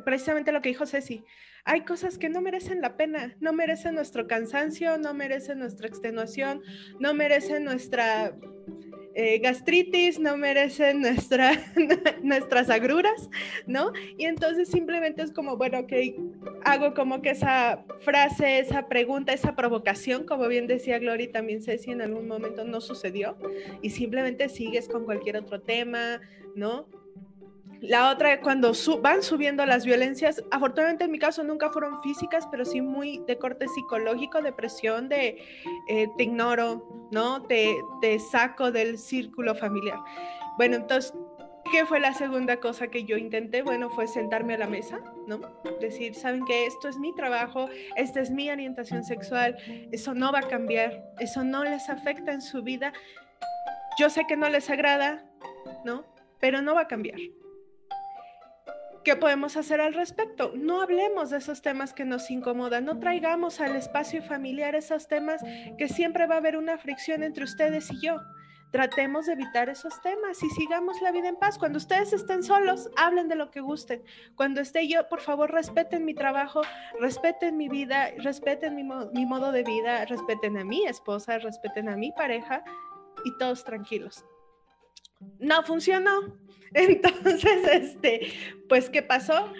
precisamente lo que dijo Ceci, hay cosas que no merecen la pena, no merecen nuestro cansancio, no merecen nuestra extenuación, no merecen nuestra eh, gastritis, no merecen nuestra, nuestras agruras, ¿no? Y entonces simplemente es como, bueno, ok, hago como que esa frase, esa pregunta, esa provocación, como bien decía Gloria, también sé si en algún momento no sucedió, y simplemente sigues con cualquier otro tema, ¿no? La otra, cuando van subiendo las violencias, afortunadamente en mi caso nunca fueron físicas, pero sí muy de corte psicológico, depresión, de eh, te ignoro, ¿no? Te, te saco del círculo familiar. Bueno, entonces, ¿qué fue la segunda cosa que yo intenté? Bueno, fue sentarme a la mesa, ¿no? Decir, saben que esto es mi trabajo, esta es mi orientación sexual, eso no va a cambiar, eso no les afecta en su vida. Yo sé que no les agrada, ¿no? Pero no va a cambiar. ¿Qué podemos hacer al respecto? No hablemos de esos temas que nos incomodan, no traigamos al espacio familiar esos temas que siempre va a haber una fricción entre ustedes y yo. Tratemos de evitar esos temas y sigamos la vida en paz. Cuando ustedes estén solos, hablen de lo que gusten. Cuando esté yo, por favor, respeten mi trabajo, respeten mi vida, respeten mi, mi modo de vida, respeten a mi esposa, respeten a mi pareja y todos tranquilos no funcionó. Entonces, este, pues, ¿qué pasó?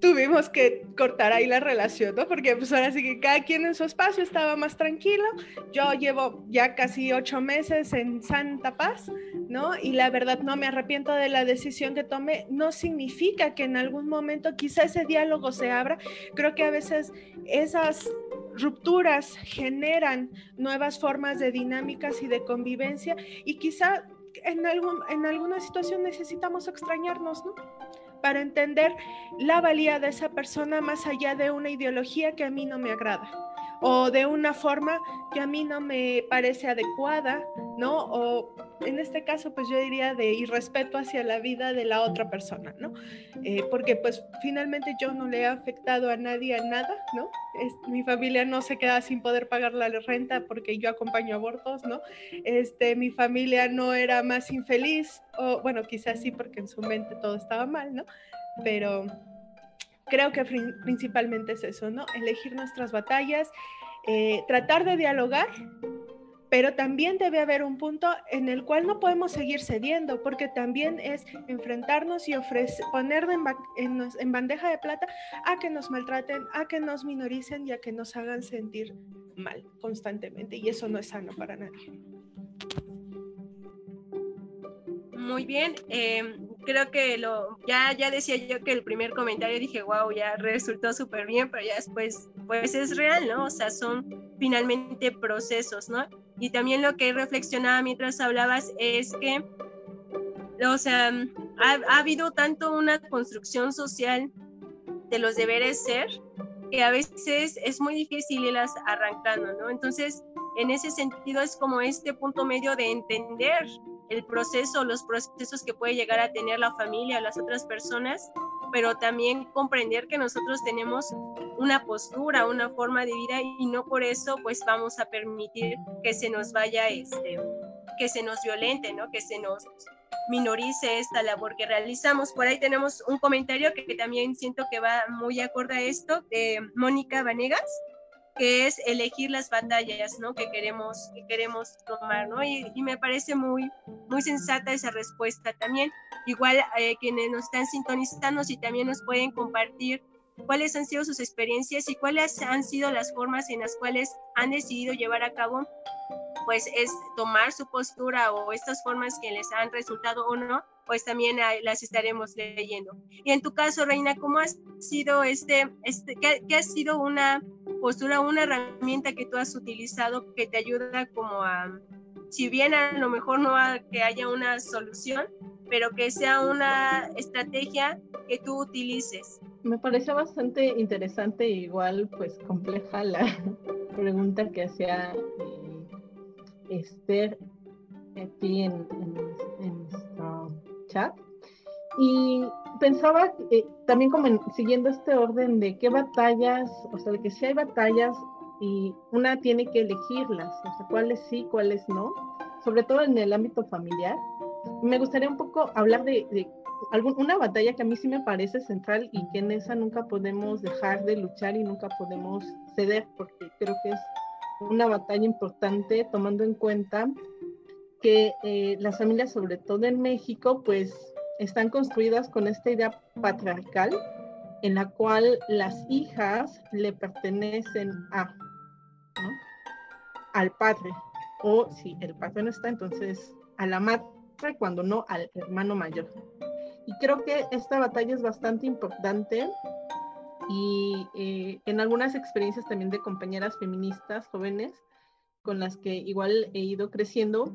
Tuvimos que cortar ahí la relación, ¿no? Porque pues ahora sí que cada quien en su espacio estaba más tranquilo. Yo llevo ya casi ocho meses en Santa Paz, ¿no? Y la verdad no me arrepiento de la decisión que tomé. No significa que en algún momento quizá ese diálogo se abra. Creo que a veces esas rupturas generan nuevas formas de dinámicas y de convivencia y quizá en, algún, en alguna situación necesitamos extrañarnos, ¿no? Para entender la valía de esa persona más allá de una ideología que a mí no me agrada o de una forma que a mí no me parece adecuada, ¿no? En este caso, pues yo diría de irrespeto hacia la vida de la otra persona, ¿no? Eh, porque pues finalmente yo no le he afectado a nadie a nada, ¿no? mi familia no se queda sin poder pagar la renta porque yo acompaño abortos, ¿no? Este, mi familia no era más infeliz, o bueno, quizás sí porque en su mente todo estaba mal, ¿no? Pero creo que principalmente es eso, ¿no? Elegir nuestras batallas, eh, tratar de dialogar, pero también debe haber un punto en el cual no podemos seguir cediendo, porque también es enfrentarnos y ofrecer, poner en, bandeja de plata a que nos maltraten, a que nos minoricen y a que nos hagan sentir mal constantemente. Y eso no es sano para nadie. Muy bien, em, creo que lo, ya, ya decía yo que el primer comentario dije, wow, ya resultó súper bien, pero ya después, pues es real, ¿no? O sea, son finalmente procesos, ¿no? Y también lo que reflexionaba mientras hablabas es que, o sea, ha, ha habido tanto una construcción social de los deberes ser que a veces es muy difícil irlas arrancando, ¿no? Entonces, en ese sentido es como este punto medio de entender el proceso, los procesos que puede llegar a tener la familia, las otras personas, pero también comprender que nosotros tenemos una postura, una forma de vida y no por eso pues vamos a permitir que se nos vaya, este, que se nos violente, ¿no? Que se nos minorice esta labor que realizamos. Por ahí tenemos un comentario que también siento que va muy acorde a esto de Mónica Vanegas que es elegir las batallas, ¿no? Que queremos, que queremos tomar, ¿no? Y, me parece muy, muy sensata esa respuesta también. Igual eh, quienes nos están sintonizando, si también nos pueden compartir cuáles han sido sus experiencias y cuáles han sido las formas en las cuales han decidido llevar a cabo, pues es tomar su postura o estas formas que les han resultado o no, pues también las estaremos leyendo. Y en tu caso, Reina, ¿cómo ha sido este, este qué, ha sido una postura, una herramienta que tú has utilizado que te ayuda como a, si bien a lo mejor no a que haya una solución, pero que sea una estrategia que tú utilices? Me parece bastante interesante e igual pues compleja la pregunta que hacía eh, Esther aquí en, en, chat. Y pensaba eh, también como siguiendo este orden de qué batallas, o sea, de que si hay batallas y una tiene que elegirlas, o sea, cuáles sí, cuáles no, sobre todo en el ámbito familiar. Me gustaría un poco hablar de, de una batalla que a mí sí me parece central y que en esa nunca podemos dejar de luchar y nunca podemos ceder, porque creo que es una batalla importante tomando en cuenta que eh, las familias, sobre todo en México, pues están construidas con esta idea patriarcal en la cual las hijas le pertenecen a, al padre, o si el padre no está, entonces a la madre, cuando no al hermano mayor. Y creo que esta batalla es bastante importante y eh, en algunas experiencias también de compañeras feministas jóvenes con las que igual he ido creciendo,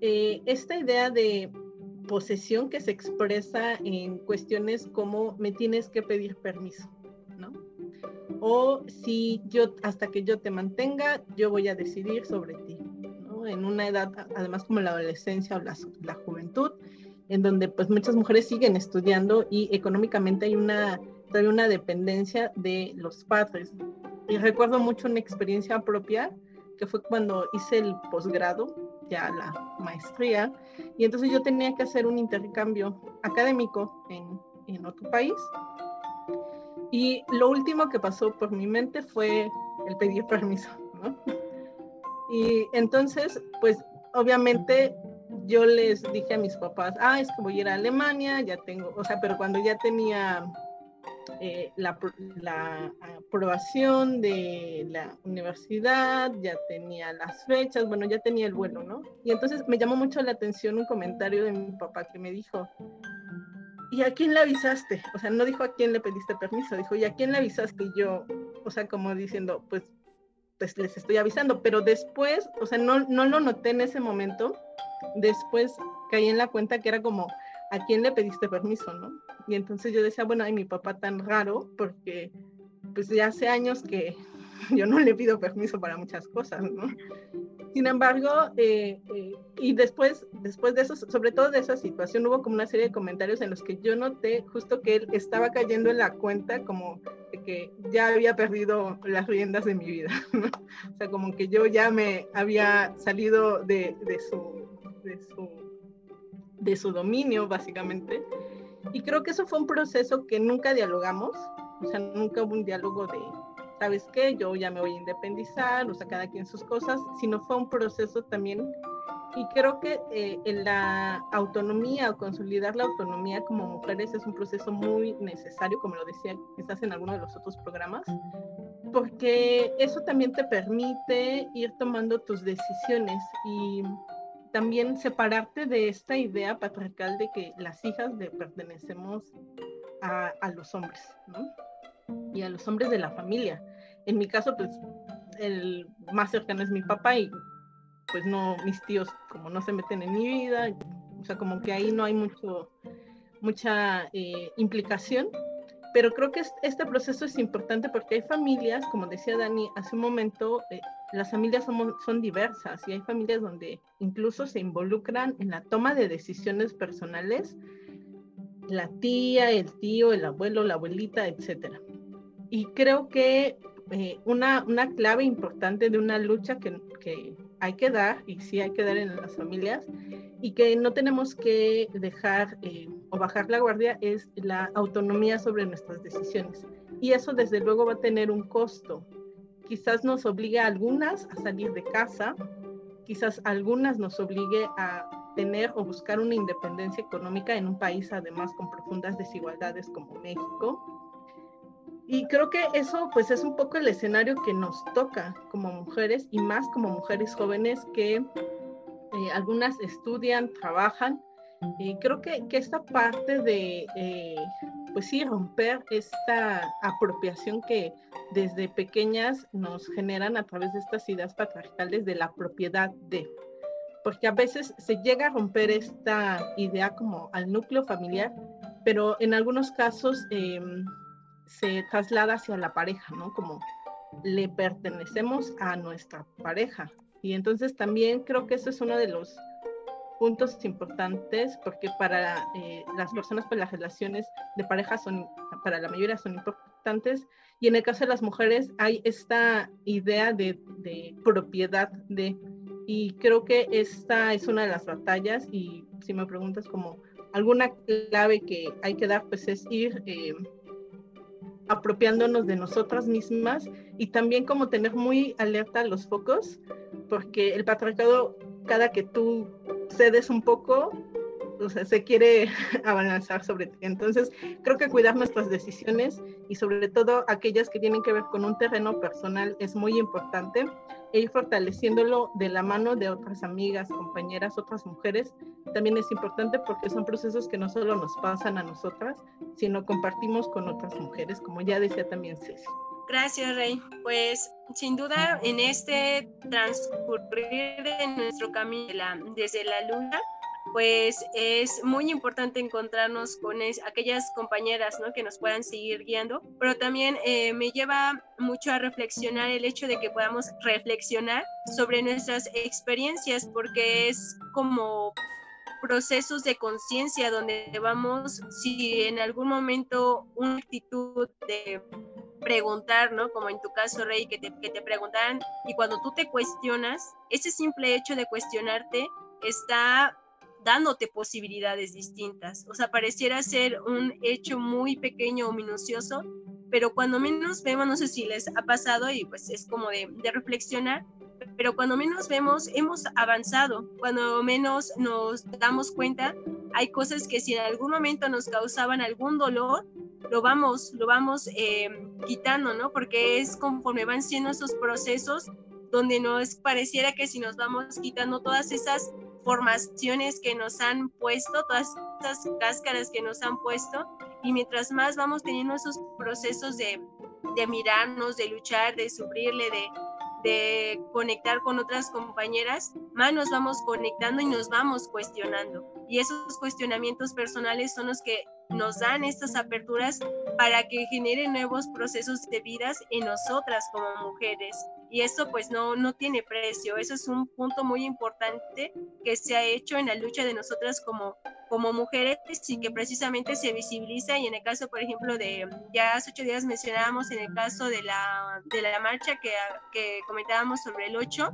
eh, esta idea de posesión que se expresa en cuestiones como me tienes que pedir permiso, ¿no? O si yo, hasta que yo te mantenga, yo voy a decidir sobre ti, En una edad, además como la adolescencia o la, la juventud, en donde pues muchas mujeres siguen estudiando y económicamente hay una, todavía una dependencia de los padres. Y recuerdo mucho una experiencia propia que fue cuando hice el posgrado, ya la maestría, y entonces yo tenía que hacer un intercambio académico en, en otro país. Y lo último que pasó por mi mente fue el pedir permiso, ¿no? Y entonces, pues obviamente yo les dije a mis papás, ah, es que voy a ir a Alemania, ya tengo, o sea, pero cuando ya tenía eh, la, la, aprobación de la universidad, ya tenía las fechas, bueno, ya tenía el vuelo, ¿no? Y entonces me llamó mucho la atención un comentario de mi papá que me dijo, ¿y a quién le avisaste? O sea, no dijo a quién le pediste permiso, dijo, ¿y a quién le avisaste? Y yo, o sea, como diciendo, pues, pues les estoy avisando, pero después, o sea, no, no lo noté en ese momento, después caí en la cuenta que era como, ¿a quién le pediste permiso, no? Y entonces yo decía, bueno, ay, mi papá tan raro, porque pues ya hace años que yo no le pido permiso para muchas cosas, ¿no? Sin embargo, eh, eh, y después, después de eso, sobre todo de esa situación, hubo como una serie de comentarios en los que yo noté justo que él estaba cayendo en la cuenta como que ya había perdido las riendas de mi vida. O sea, como que yo ya me había salido de, de su, de su de su dominio, básicamente. Y creo que eso fue un proceso que nunca dialogamos, o sea, nunca hubo un diálogo de, ¿sabes qué? Yo ya me voy a independizar, o sea, cada quien sus cosas, sino fue un proceso también. Y creo que eh, la autonomía o consolidar la autonomía como mujeres es un proceso muy necesario, como lo decía quizás en alguno de los otros programas, porque eso también te permite ir tomando tus decisiones y también separarte de esta idea patriarcal de que las hijas le pertenecemos a, los hombres. Y a los hombres de la familia. En mi caso, pues, el más cercano es mi papá y pues no, mis tíos como no se meten en mi vida, o sea, como que ahí no hay mucho, mucha eh, implicación, pero creo que este proceso es importante porque hay familias, como decía Dani hace un momento, eh, las familias son, son diversas y hay familias donde incluso se involucran en la toma de decisiones personales la tía, el tío, el abuelo, la abuelita, etc. Y creo que eh, una, una, clave importante de una lucha que, hay que dar, y sí hay que dar en las familias, y que no tenemos que dejar eh, o bajar la guardia, es la autonomía sobre nuestras decisiones. Y eso desde luego va a tener un costo, quizás nos obligue a algunas a salir de casa, quizás algunas nos obligue a tener o buscar una independencia económica en un país además con profundas desigualdades como México. Y creo que eso pues es un poco el escenario que nos toca como mujeres y más como mujeres jóvenes que eh, algunas estudian, trabajan. Y creo que, que esta parte de eh, pues sí, romper esta apropiación que desde pequeñas nos generan a través de estas ideas patriarcales de la propiedad de. Porque a veces se llega a romper esta idea como al núcleo familiar, pero en algunos casos em, se traslada hacia la pareja, ¿no? Como le pertenecemos a nuestra pareja. Y entonces también creo que eso es uno de los puntos importantes porque para eh, las personas pues las relaciones de pareja son para la mayoría son importantes y en el caso de las mujeres hay esta idea de, propiedad de y creo que esta es una de las batallas y si me preguntas como alguna clave que hay que dar pues es ir eh, apropiándonos de nosotras mismas y también como tener muy alerta los focos porque el patriarcado cada que tú cedes un poco, se quiere avanzar sobre ti. Entonces, creo que cuidar nuestras decisiones y sobre todo aquellas que tienen que ver con un terreno personal es muy importante e ir fortaleciéndolo de la mano de otras amigas, compañeras, otras mujeres, también es importante porque son procesos que no solo nos pasan a nosotras, sino compartimos con otras mujeres, como ya decía también Ceci. Gracias, Rey. Pues sin duda en este transcurrir de nuestro camino desde la luna, pues es muy importante encontrarnos con aquellas compañeras ¿no? que nos puedan seguir guiando, pero también eh, me lleva mucho a reflexionar el hecho de que podamos reflexionar sobre nuestras experiencias, porque es como procesos de conciencia donde vamos, si en algún momento una actitud de preguntar, ¿no? Como en tu caso, Rey, que te, que y cuando tú te cuestionas, ese simple hecho de cuestionarte está dándote posibilidades distintas. O sea, pareciera ser un hecho muy pequeño o minucioso, pero cuando menos vemos, no sé si les ha pasado y pues es como de, reflexionar, pero cuando menos vemos, hemos avanzado, cuando menos nos damos cuenta, hay cosas que si en algún momento nos causaban algún dolor, lo vamos, lo vamos eh, quitando, ¿no? Porque es conforme van siendo esos procesos donde nos pareciera que si nos vamos quitando todas esas formaciones que nos han puesto, todas esas cáscaras que nos han puesto, y mientras más vamos teniendo esos procesos de, de mirarnos, de luchar, de sufrirle, de, de conectar con otras compañeras, más nos vamos conectando y nos vamos cuestionando. Y esos cuestionamientos personales son los que nos dan estas aperturas para que generen nuevos procesos de vidas en nosotras como mujeres. Y eso pues no, no tiene precio. Eso es un punto muy importante que se ha hecho en la lucha de nosotras como, como mujeres y que precisamente se visibiliza. Y en el caso, por ejemplo, de, ya hace ocho días mencionábamos en el caso de la, de la marcha que, que comentábamos sobre el 8,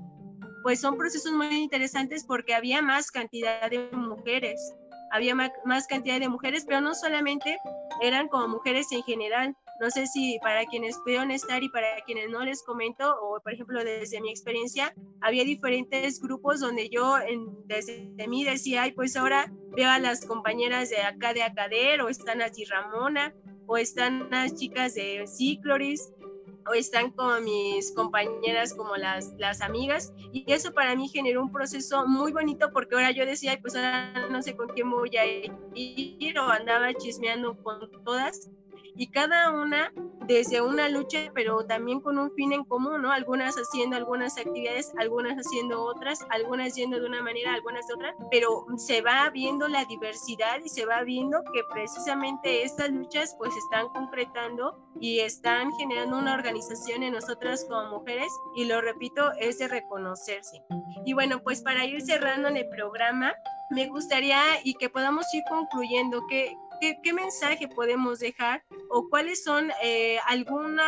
pues son procesos muy interesantes porque había más cantidad de mujeres había más cantidad de mujeres, pero no solamente eran como mujeres en general. No sé si para quienes pudieron estar y para quienes no les comento, o por ejemplo desde mi experiencia, había diferentes grupos donde yo desde mí decía, ay, pues ahora veo a las compañeras de acá de Acader, o están así Ramona, o están las chicas de Cicloris, o están como mis compañeras, como las, las amigas, y eso para mí generó un proceso muy bonito porque ahora yo decía, pues ahora no sé con quién voy a ir, o andaba chismeando con todas, y cada una desde una lucha, pero también con un fin en común, ¿no? Algunas haciendo algunas actividades, algunas haciendo otras, algunas yendo de una manera, algunas de otra, pero se va viendo la diversidad y se va viendo que precisamente estas luchas pues están concretando y están generando una organización en nosotras como mujeres y lo repito, es de reconocerse. Y bueno, pues para ir cerrando en el programa, me gustaría y que podamos ir concluyendo que ¿Qué, mensaje podemos dejar o cuáles son eh, alguna,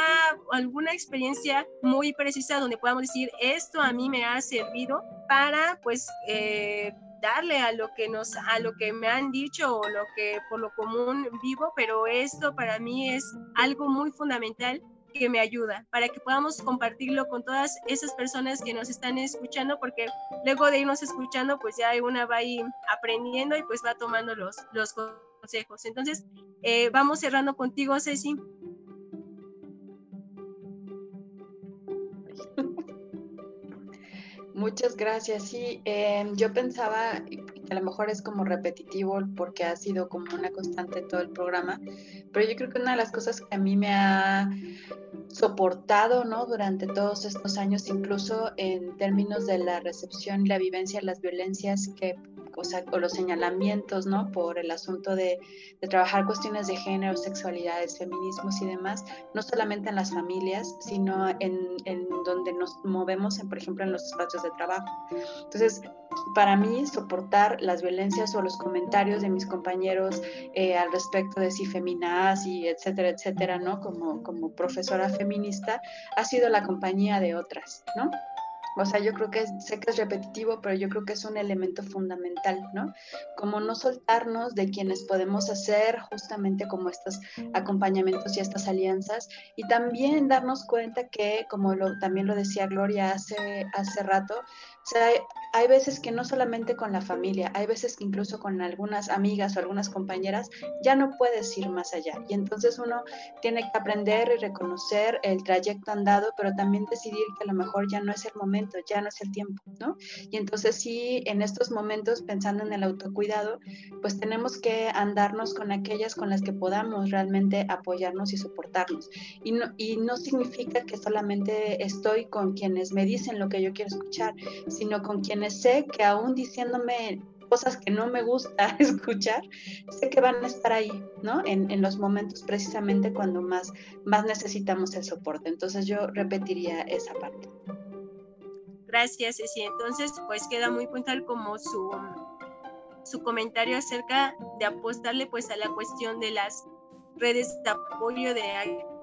alguna experiencia muy precisa donde podamos decir esto a mí me ha servido para pues eh, darle a lo que nos a lo que me han dicho o lo que por lo común vivo pero esto para mí es algo muy fundamental que me ayuda para que podamos compartirlo con todas esas personas que nos están escuchando porque luego de irnos escuchando pues ya una va ahí aprendiendo y pues va tomando los los entonces, eh, vamos cerrando contigo, Ceci. Muchas gracias. Sí, em, yo pensaba, a lo mejor es como repetitivo porque ha sido como una constante todo el programa, pero yo creo que una de las cosas que a mí me ha soportado, ¿no? Durante todos estos años, incluso en términos de la recepción y la vivencia de las violencias que o, los señalamientos, ¿no? Por el asunto de, trabajar cuestiones de género, sexualidades, feminismos y demás, no solamente en las familias, sino en, donde nos movemos, en, por ejemplo, en los espacios de trabajo. Entonces, para mí, soportar las violencias o los comentarios de mis compañeros eh, al respecto de si feminaz y etcétera, etcétera, ¿no? Como, como profesora feminista, ha sido la compañía de otras, ¿no? O sea, yo creo que sé que es repetitivo, pero yo creo que es un elemento fundamental, ¿no? Como no soltarnos de quienes podemos hacer justamente como estos acompañamientos y estas alianzas y también darnos cuenta que, como lo, también lo decía Gloria hace, hace rato, o sea, hay veces que no solamente con la familia, hay veces que incluso con algunas amigas o algunas compañeras ya no puedes ir más allá. Y entonces uno tiene que aprender y reconocer el trayecto andado, pero también decidir que a lo mejor ya no es el momento, ya no es el tiempo, ¿no? Y entonces sí, en estos momentos, pensando en el autocuidado, pues tenemos que andarnos con aquellas con las que podamos realmente apoyarnos y soportarnos. Y no, y no significa que solamente estoy con quienes me dicen lo que yo quiero escuchar, sino con quienes sé que aún diciéndome cosas que no me gusta escuchar, sé que van a estar ahí, ¿no? En, en, los momentos precisamente cuando más, más necesitamos el soporte. Entonces yo repetiría esa parte. Gracias, Ceci. Entonces, pues queda muy puntual como su, su comentario acerca de apostarle pues a la cuestión de las redes de apoyo de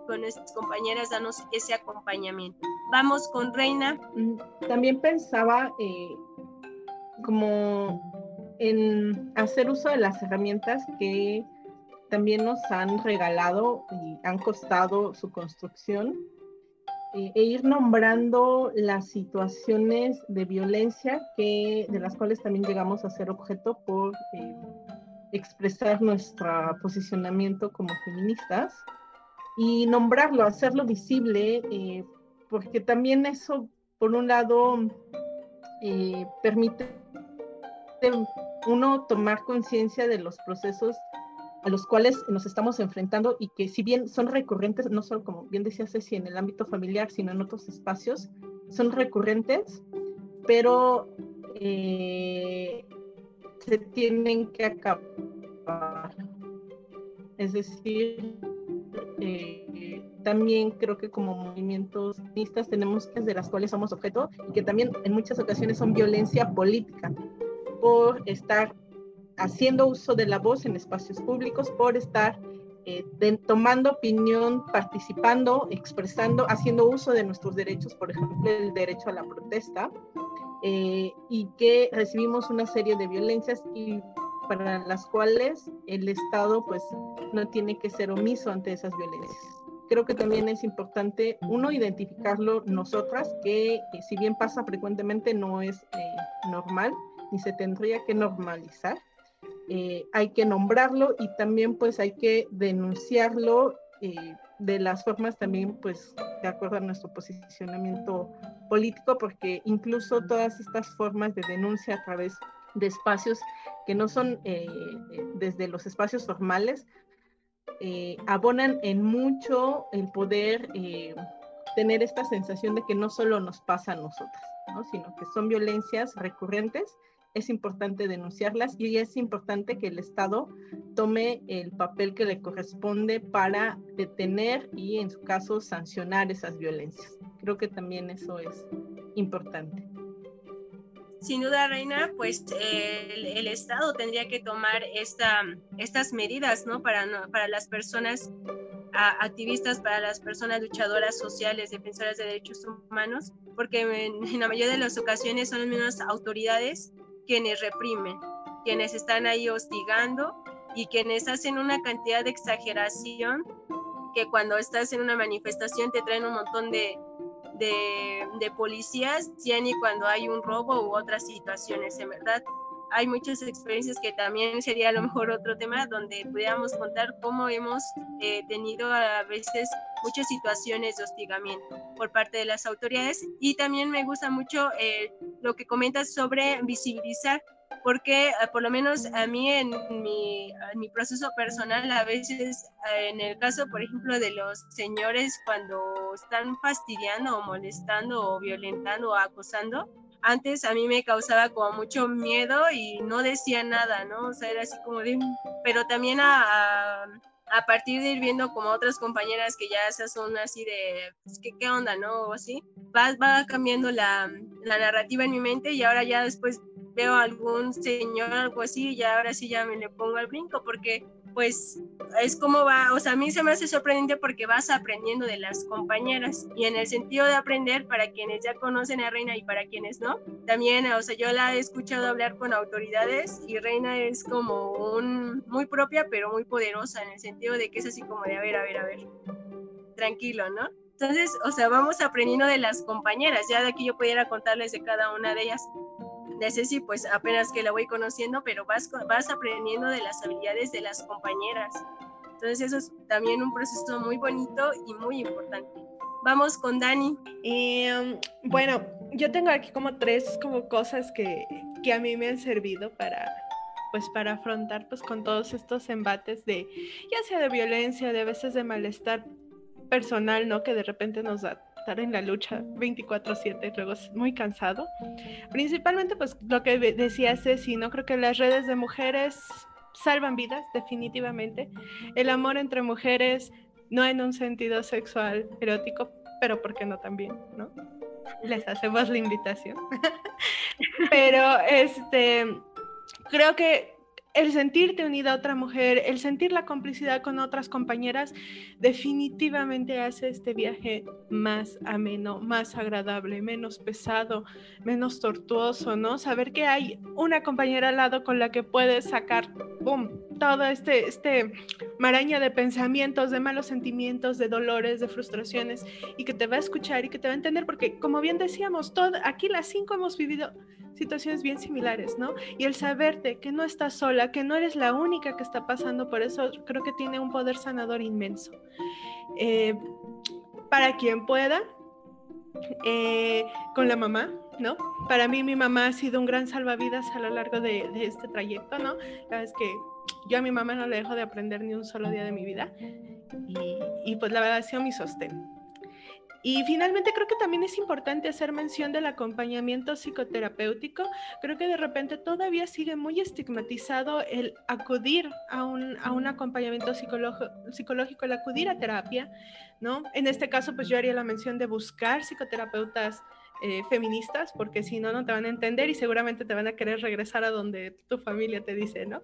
con nuestras compañeras, danos ese acompañamiento. Vamos con Reina. Mm, también pensaba eh, como en hacer uso de las herramientas que también nos han regalado y han costado su construcción eh, e ir nombrando las situaciones de violencia que, de las cuales también llegamos a ser objeto por eh, expresar nuestro posicionamiento como feministas y nombrarlo, hacerlo visible, eh, porque también eso, por un lado, permite uno tomar conciencia de los procesos a los cuales nos estamos enfrentando y que si bien son recurrentes, no solo como bien decía Ceci en el ámbito familiar, sino en otros espacios, son recurrentes, pero eh, se tienen que acabar. Es decir, eh, también creo que como movimientos feministas tenemos que de las cuales somos objeto y que también en muchas ocasiones son violencia política por estar haciendo uso de la voz en espacios públicos, por estar eh, tomando opinión, participando, expresando, haciendo uso de nuestros derechos, por ejemplo, el derecho a la protesta, eh, y que recibimos una serie de violencias y para las cuales el Estado pues no tiene que ser omiso ante esas violencias. Creo que también es importante, uno, identificarlo nosotras, que si bien pasa frecuentemente no es eh, normal ni se tendría que normalizar, eh, hay que nombrarlo y también pues hay que denunciarlo eh, de las formas también pues de acuerdo a nuestro posicionamiento político porque incluso todas estas formas de denuncia a través de espacios que no son eh, desde los espacios formales abonan en mucho el poder tener esta sensación de que no solo nos pasa a nosotras, ¿no? sino que son violencias recurrentes es importante denunciarlas y es importante que el Estado tome el papel que le corresponde para detener y en su caso sancionar esas violencias. Creo que también eso es importante. Sin duda, Reina, pues el, Estado tendría que tomar esta, estas medidas, ¿no? Para, para las personas activistas, para las personas luchadoras sociales, defensoras de derechos humanos, porque en, en, la mayoría de las ocasiones son las mismas autoridades quienes reprimen, quienes están ahí hostigando y quienes hacen una cantidad de exageración que cuando estás en una manifestación te traen un montón de, de, policías, ya ni cuando hay un robo u otras situaciones, en verdad. Hay muchas experiencias que también sería a lo mejor otro tema donde pudiéramos contar cómo hemos eh, tenido a veces muchas situaciones de hostigamiento por parte de las autoridades. Y también me gusta mucho eh, lo que comentas sobre visibilizar porque eh, por lo menos a mí en mi, en mi, proceso personal a veces eh, en el caso por ejemplo de los señores cuando están fastidiando o molestando o violentando o acosando antes a mí me causaba como mucho miedo y no decía nada, ¿no? O sea, era así como de... Pero también a a partir de ir viendo como otras compañeras que ya esas son así de, pues, ¿qué, qué onda, no? O así, va, va cambiando la, la, narrativa en mi mente y ahora ya después veo algún señor, algo así, y ahora sí ya me le pongo al brinco, porque pues es como va, o sea, a mí se me hace sorprendente porque vas aprendiendo de las compañeras y en el sentido de aprender para quienes ya conocen a Reina y para quienes no, también, o sea, yo la he escuchado hablar con autoridades y Reina es como un, muy propia pero muy poderosa en el sentido de que es así como de, a ver, a ver, a ver, tranquilo, ¿no? Entonces, o sea, vamos aprendiendo de las compañeras, ya de aquí yo pudiera contarles de cada una de ellas. De Ceci, pues apenas que la voy conociendo, pero vas, vas aprendiendo de las habilidades de las compañeras. Entonces eso es también un proceso muy bonito y muy importante. Vamos con Dani. Um, bueno, yo tengo aquí como tres como cosas que, que a mí me han servido para, pues para afrontar pues con todos estos embates de ya sea de violencia, de veces de malestar personal, ¿no? Que de repente nos da estar en la lucha 24/7, luego es muy cansado. Principalmente pues lo que decía Ceci, ¿no? Creo que las redes de mujeres salvan vidas, definitivamente. El amor entre mujeres, no en un sentido sexual, erótico, pero ¿por qué no también, no? Les hacemos la invitación. pero este, creo que el sentirte unida a otra mujer, el sentir la complicidad con otras compañeras, definitivamente hace este viaje más ameno, más agradable, menos pesado, menos tortuoso, ¿no? Saber que hay una compañera al lado con la que puedes sacar, ¡boom!, todo este, este maraña de pensamientos, de malos sentimientos, de dolores, de frustraciones, y que te va a escuchar y que te va a entender, porque como bien decíamos, todo, aquí las cinco hemos vivido situaciones bien similares, ¿no? Y el saberte que no estás sola, que no eres la única que está pasando por eso, creo que tiene un poder sanador inmenso. Eh, para quien pueda, eh, con la mamá, ¿no? Para mí mi mamá ha sido un gran salvavidas a lo largo de, este trayecto, ¿no? La verdad es que yo a mi mamá no le dejo de aprender ni un solo día de mi vida y, y pues la verdad ha sido mi sostén. Y finalmente creo que también es importante hacer mención del acompañamiento psicoterapéutico. Creo que de repente todavía sigue muy estigmatizado el acudir a un, a un acompañamiento psicológico, el acudir a terapia, ¿no? En este caso, pues yo haría la mención de buscar psicoterapeutas eh, feministas, porque si no, no te van a entender y seguramente te van a querer regresar a donde tu familia te dice, ¿no?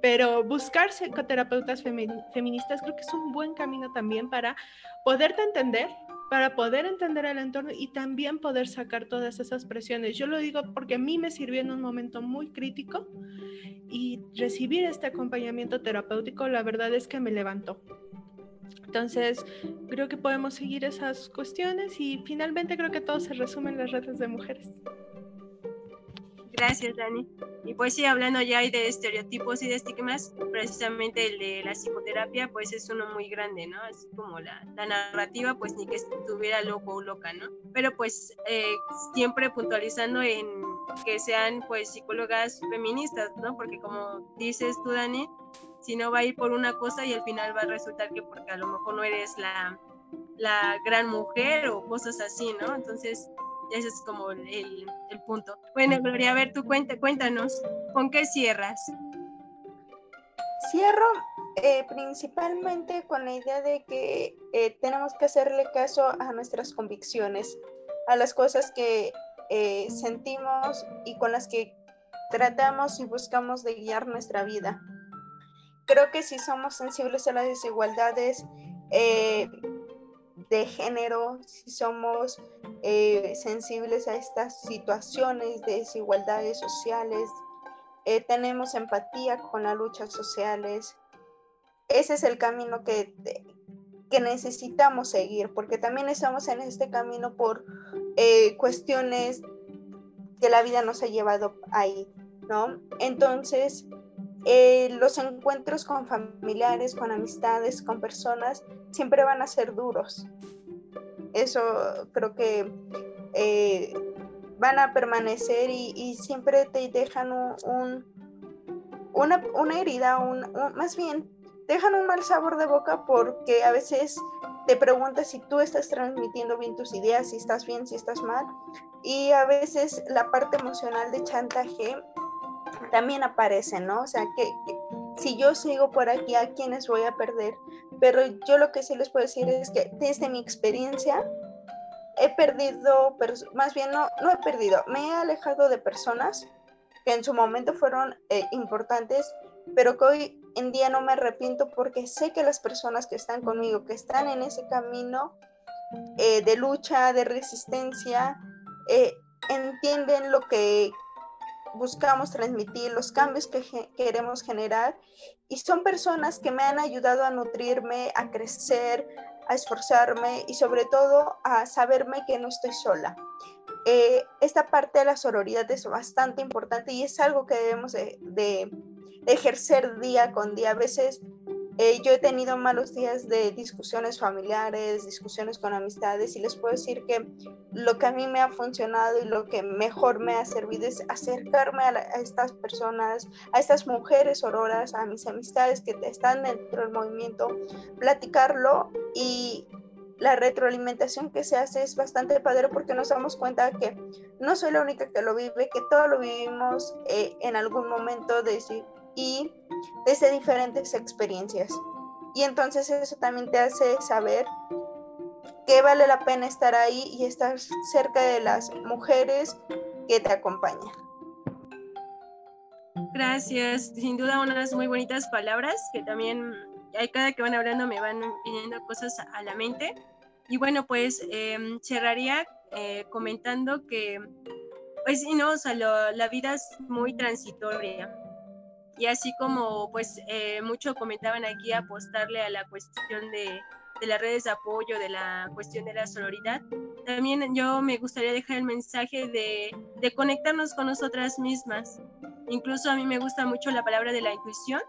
Pero buscar psicoterapeutas feministas creo que es un buen camino también para poderte entender, para poder entender el entorno y también poder sacar todas esas presiones. Yo lo digo porque a mí me sirvió en un momento muy crítico y recibir este acompañamiento terapéutico, la verdad es que me levantó. Entonces, creo que podemos seguir esas cuestiones y finalmente creo que todo se resume en las redes de mujeres. Gracias, Dani. Y pues sí, hablando ya de estereotipos y de estigmas, precisamente el de la psicoterapia, pues es uno muy grande, ¿no? Así como la, la narrativa, pues ni que estuviera loco o loca, ¿no? Pero pues eh, siempre puntualizando en que sean pues psicólogas feministas, ¿no? Porque como dices tú, Dani, si no va a ir por una cosa y al final va a resultar que porque a lo mejor no eres la, la gran mujer o cosas así, ¿no? Entonces, ese es como el, punto. Bueno, Gloria, a ver, tú cuenta, cuéntanos, ¿con qué cierras? Cierro eh, principalmente con la idea de que eh, tenemos que hacerle caso a nuestras convicciones, a las cosas que eh, sentimos y con las que tratamos y buscamos de guiar nuestra vida. Creo que si somos sensibles a las desigualdades, de género, si somos eh, sensibles a estas situaciones de desigualdades sociales, eh, tenemos empatía con las luchas sociales. Ese es el camino que, que necesitamos seguir, porque también estamos en este camino por eh, cuestiones que la vida nos ha llevado ahí, ¿no? Entonces, los encuentros con familiares, con amistades, con personas, siempre van a ser duros. Eso creo que eh, van a permanecer y, siempre te dejan un, una, herida, un, más bien, dejan un mal sabor de boca porque a veces te preguntas si tú estás transmitiendo bien tus ideas, si estás bien, si estás mal. Y a veces la parte emocional de chantaje también aparecen, ¿no? O sea, que, si yo sigo por aquí, ¿a quiénes voy a perder? Pero yo lo que sí les puedo decir es que desde mi experiencia he perdido, más bien no, no he perdido, me he alejado de personas que en su momento fueron eh, importantes, pero que hoy en día no me arrepiento porque sé que las personas que están conmigo, que están en ese camino eh, de lucha, de resistencia, eh, entienden lo que buscamos transmitir, los cambios que queremos generar y son personas que me han ayudado a nutrirme, a crecer, a esforzarme y sobre todo a saberme que no estoy sola. eh, esta parte de la sororidad es bastante importante y es algo que debemos de, ejercer día con día. A veces eh, yo he tenido malos días de discusiones familiares, discusiones con amistades y les puedo decir que lo que a mí me ha funcionado y lo que mejor me ha servido es acercarme a, estas personas, a estas mujeres auroras, a mis amistades que están dentro del movimiento, platicarlo y la retroalimentación que se hace es bastante padre porque nos damos cuenta que no soy la única que lo vive, que todo lo vivimos eh, en algún momento y desde diferentes experiencias. Y entonces eso también te hace saber que vale la pena estar ahí y estar cerca de las mujeres que te acompañan. Gracias, sin duda unas muy bonitas palabras que también cada que van hablando me van viniendo cosas a la mente. Y bueno, pues em, cerraría eh, comentando que, pues sí, ¿no? O sea, la vida es muy transitoria. Y así como, pues, eh, mucho comentaban aquí apostarle a la cuestión de, de las redes de apoyo, de la cuestión de la sororidad, también yo me gustaría dejar el mensaje de, de conectarnos con nosotras mismas. Incluso a mí me gusta mucho la palabra de la intuición,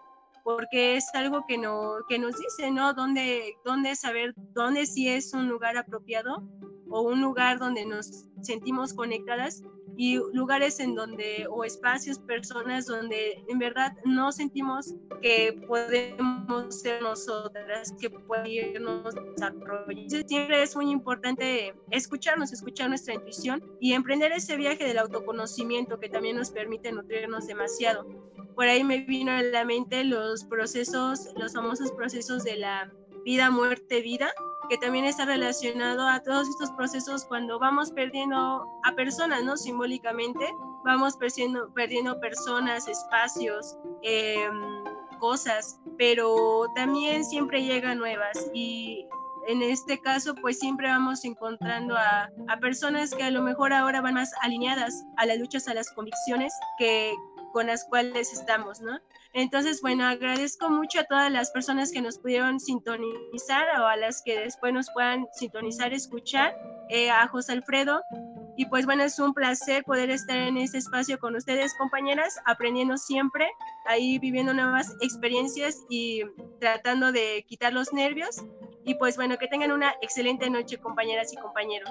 porque es algo que, no, que nos dice, ¿no? ¿Dónde, dónde saber, dónde sí es un lugar apropiado o un lugar donde nos sentimos conectadas y lugares en donde, o espacios, personas donde en verdad no sentimos que podemos ser nosotras, que podemos desarrollar. Siempre es muy importante escucharnos, escuchar nuestra intuición y emprender ese viaje del autoconocimiento que también nos permite nutrirnos demasiado. Por ahí me vino a la mente los procesos, los famosos procesos de la vida, muerte, vida, que también está relacionado a todos estos procesos cuando vamos perdiendo a personas, ¿no? Simbólicamente, vamos perdiendo, perdiendo personas, espacios, em, cosas, pero también siempre llegan nuevas y en este caso, pues siempre vamos encontrando a, a, personas que a lo mejor ahora van más alineadas a las luchas, a las convicciones que, con las cuales estamos, ¿no? Entonces, bueno, agradezco mucho a todas las personas que nos pudieron sintonizar o a las que después nos puedan sintonizar, escuchar, eh, a José Alfredo. Y pues bueno, es un placer poder estar en este espacio con ustedes, compañeras, aprendiendo siempre, ahí viviendo nuevas experiencias y tratando de quitar los nervios. Y pues bueno, que tengan una excelente noche, compañeras y compañeros.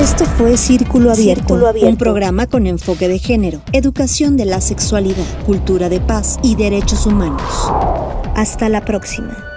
Esto fue Círculo Abierto, un programa con enfoque de género, educación de la sexualidad, cultura de paz y derechos humanos. Hasta la próxima.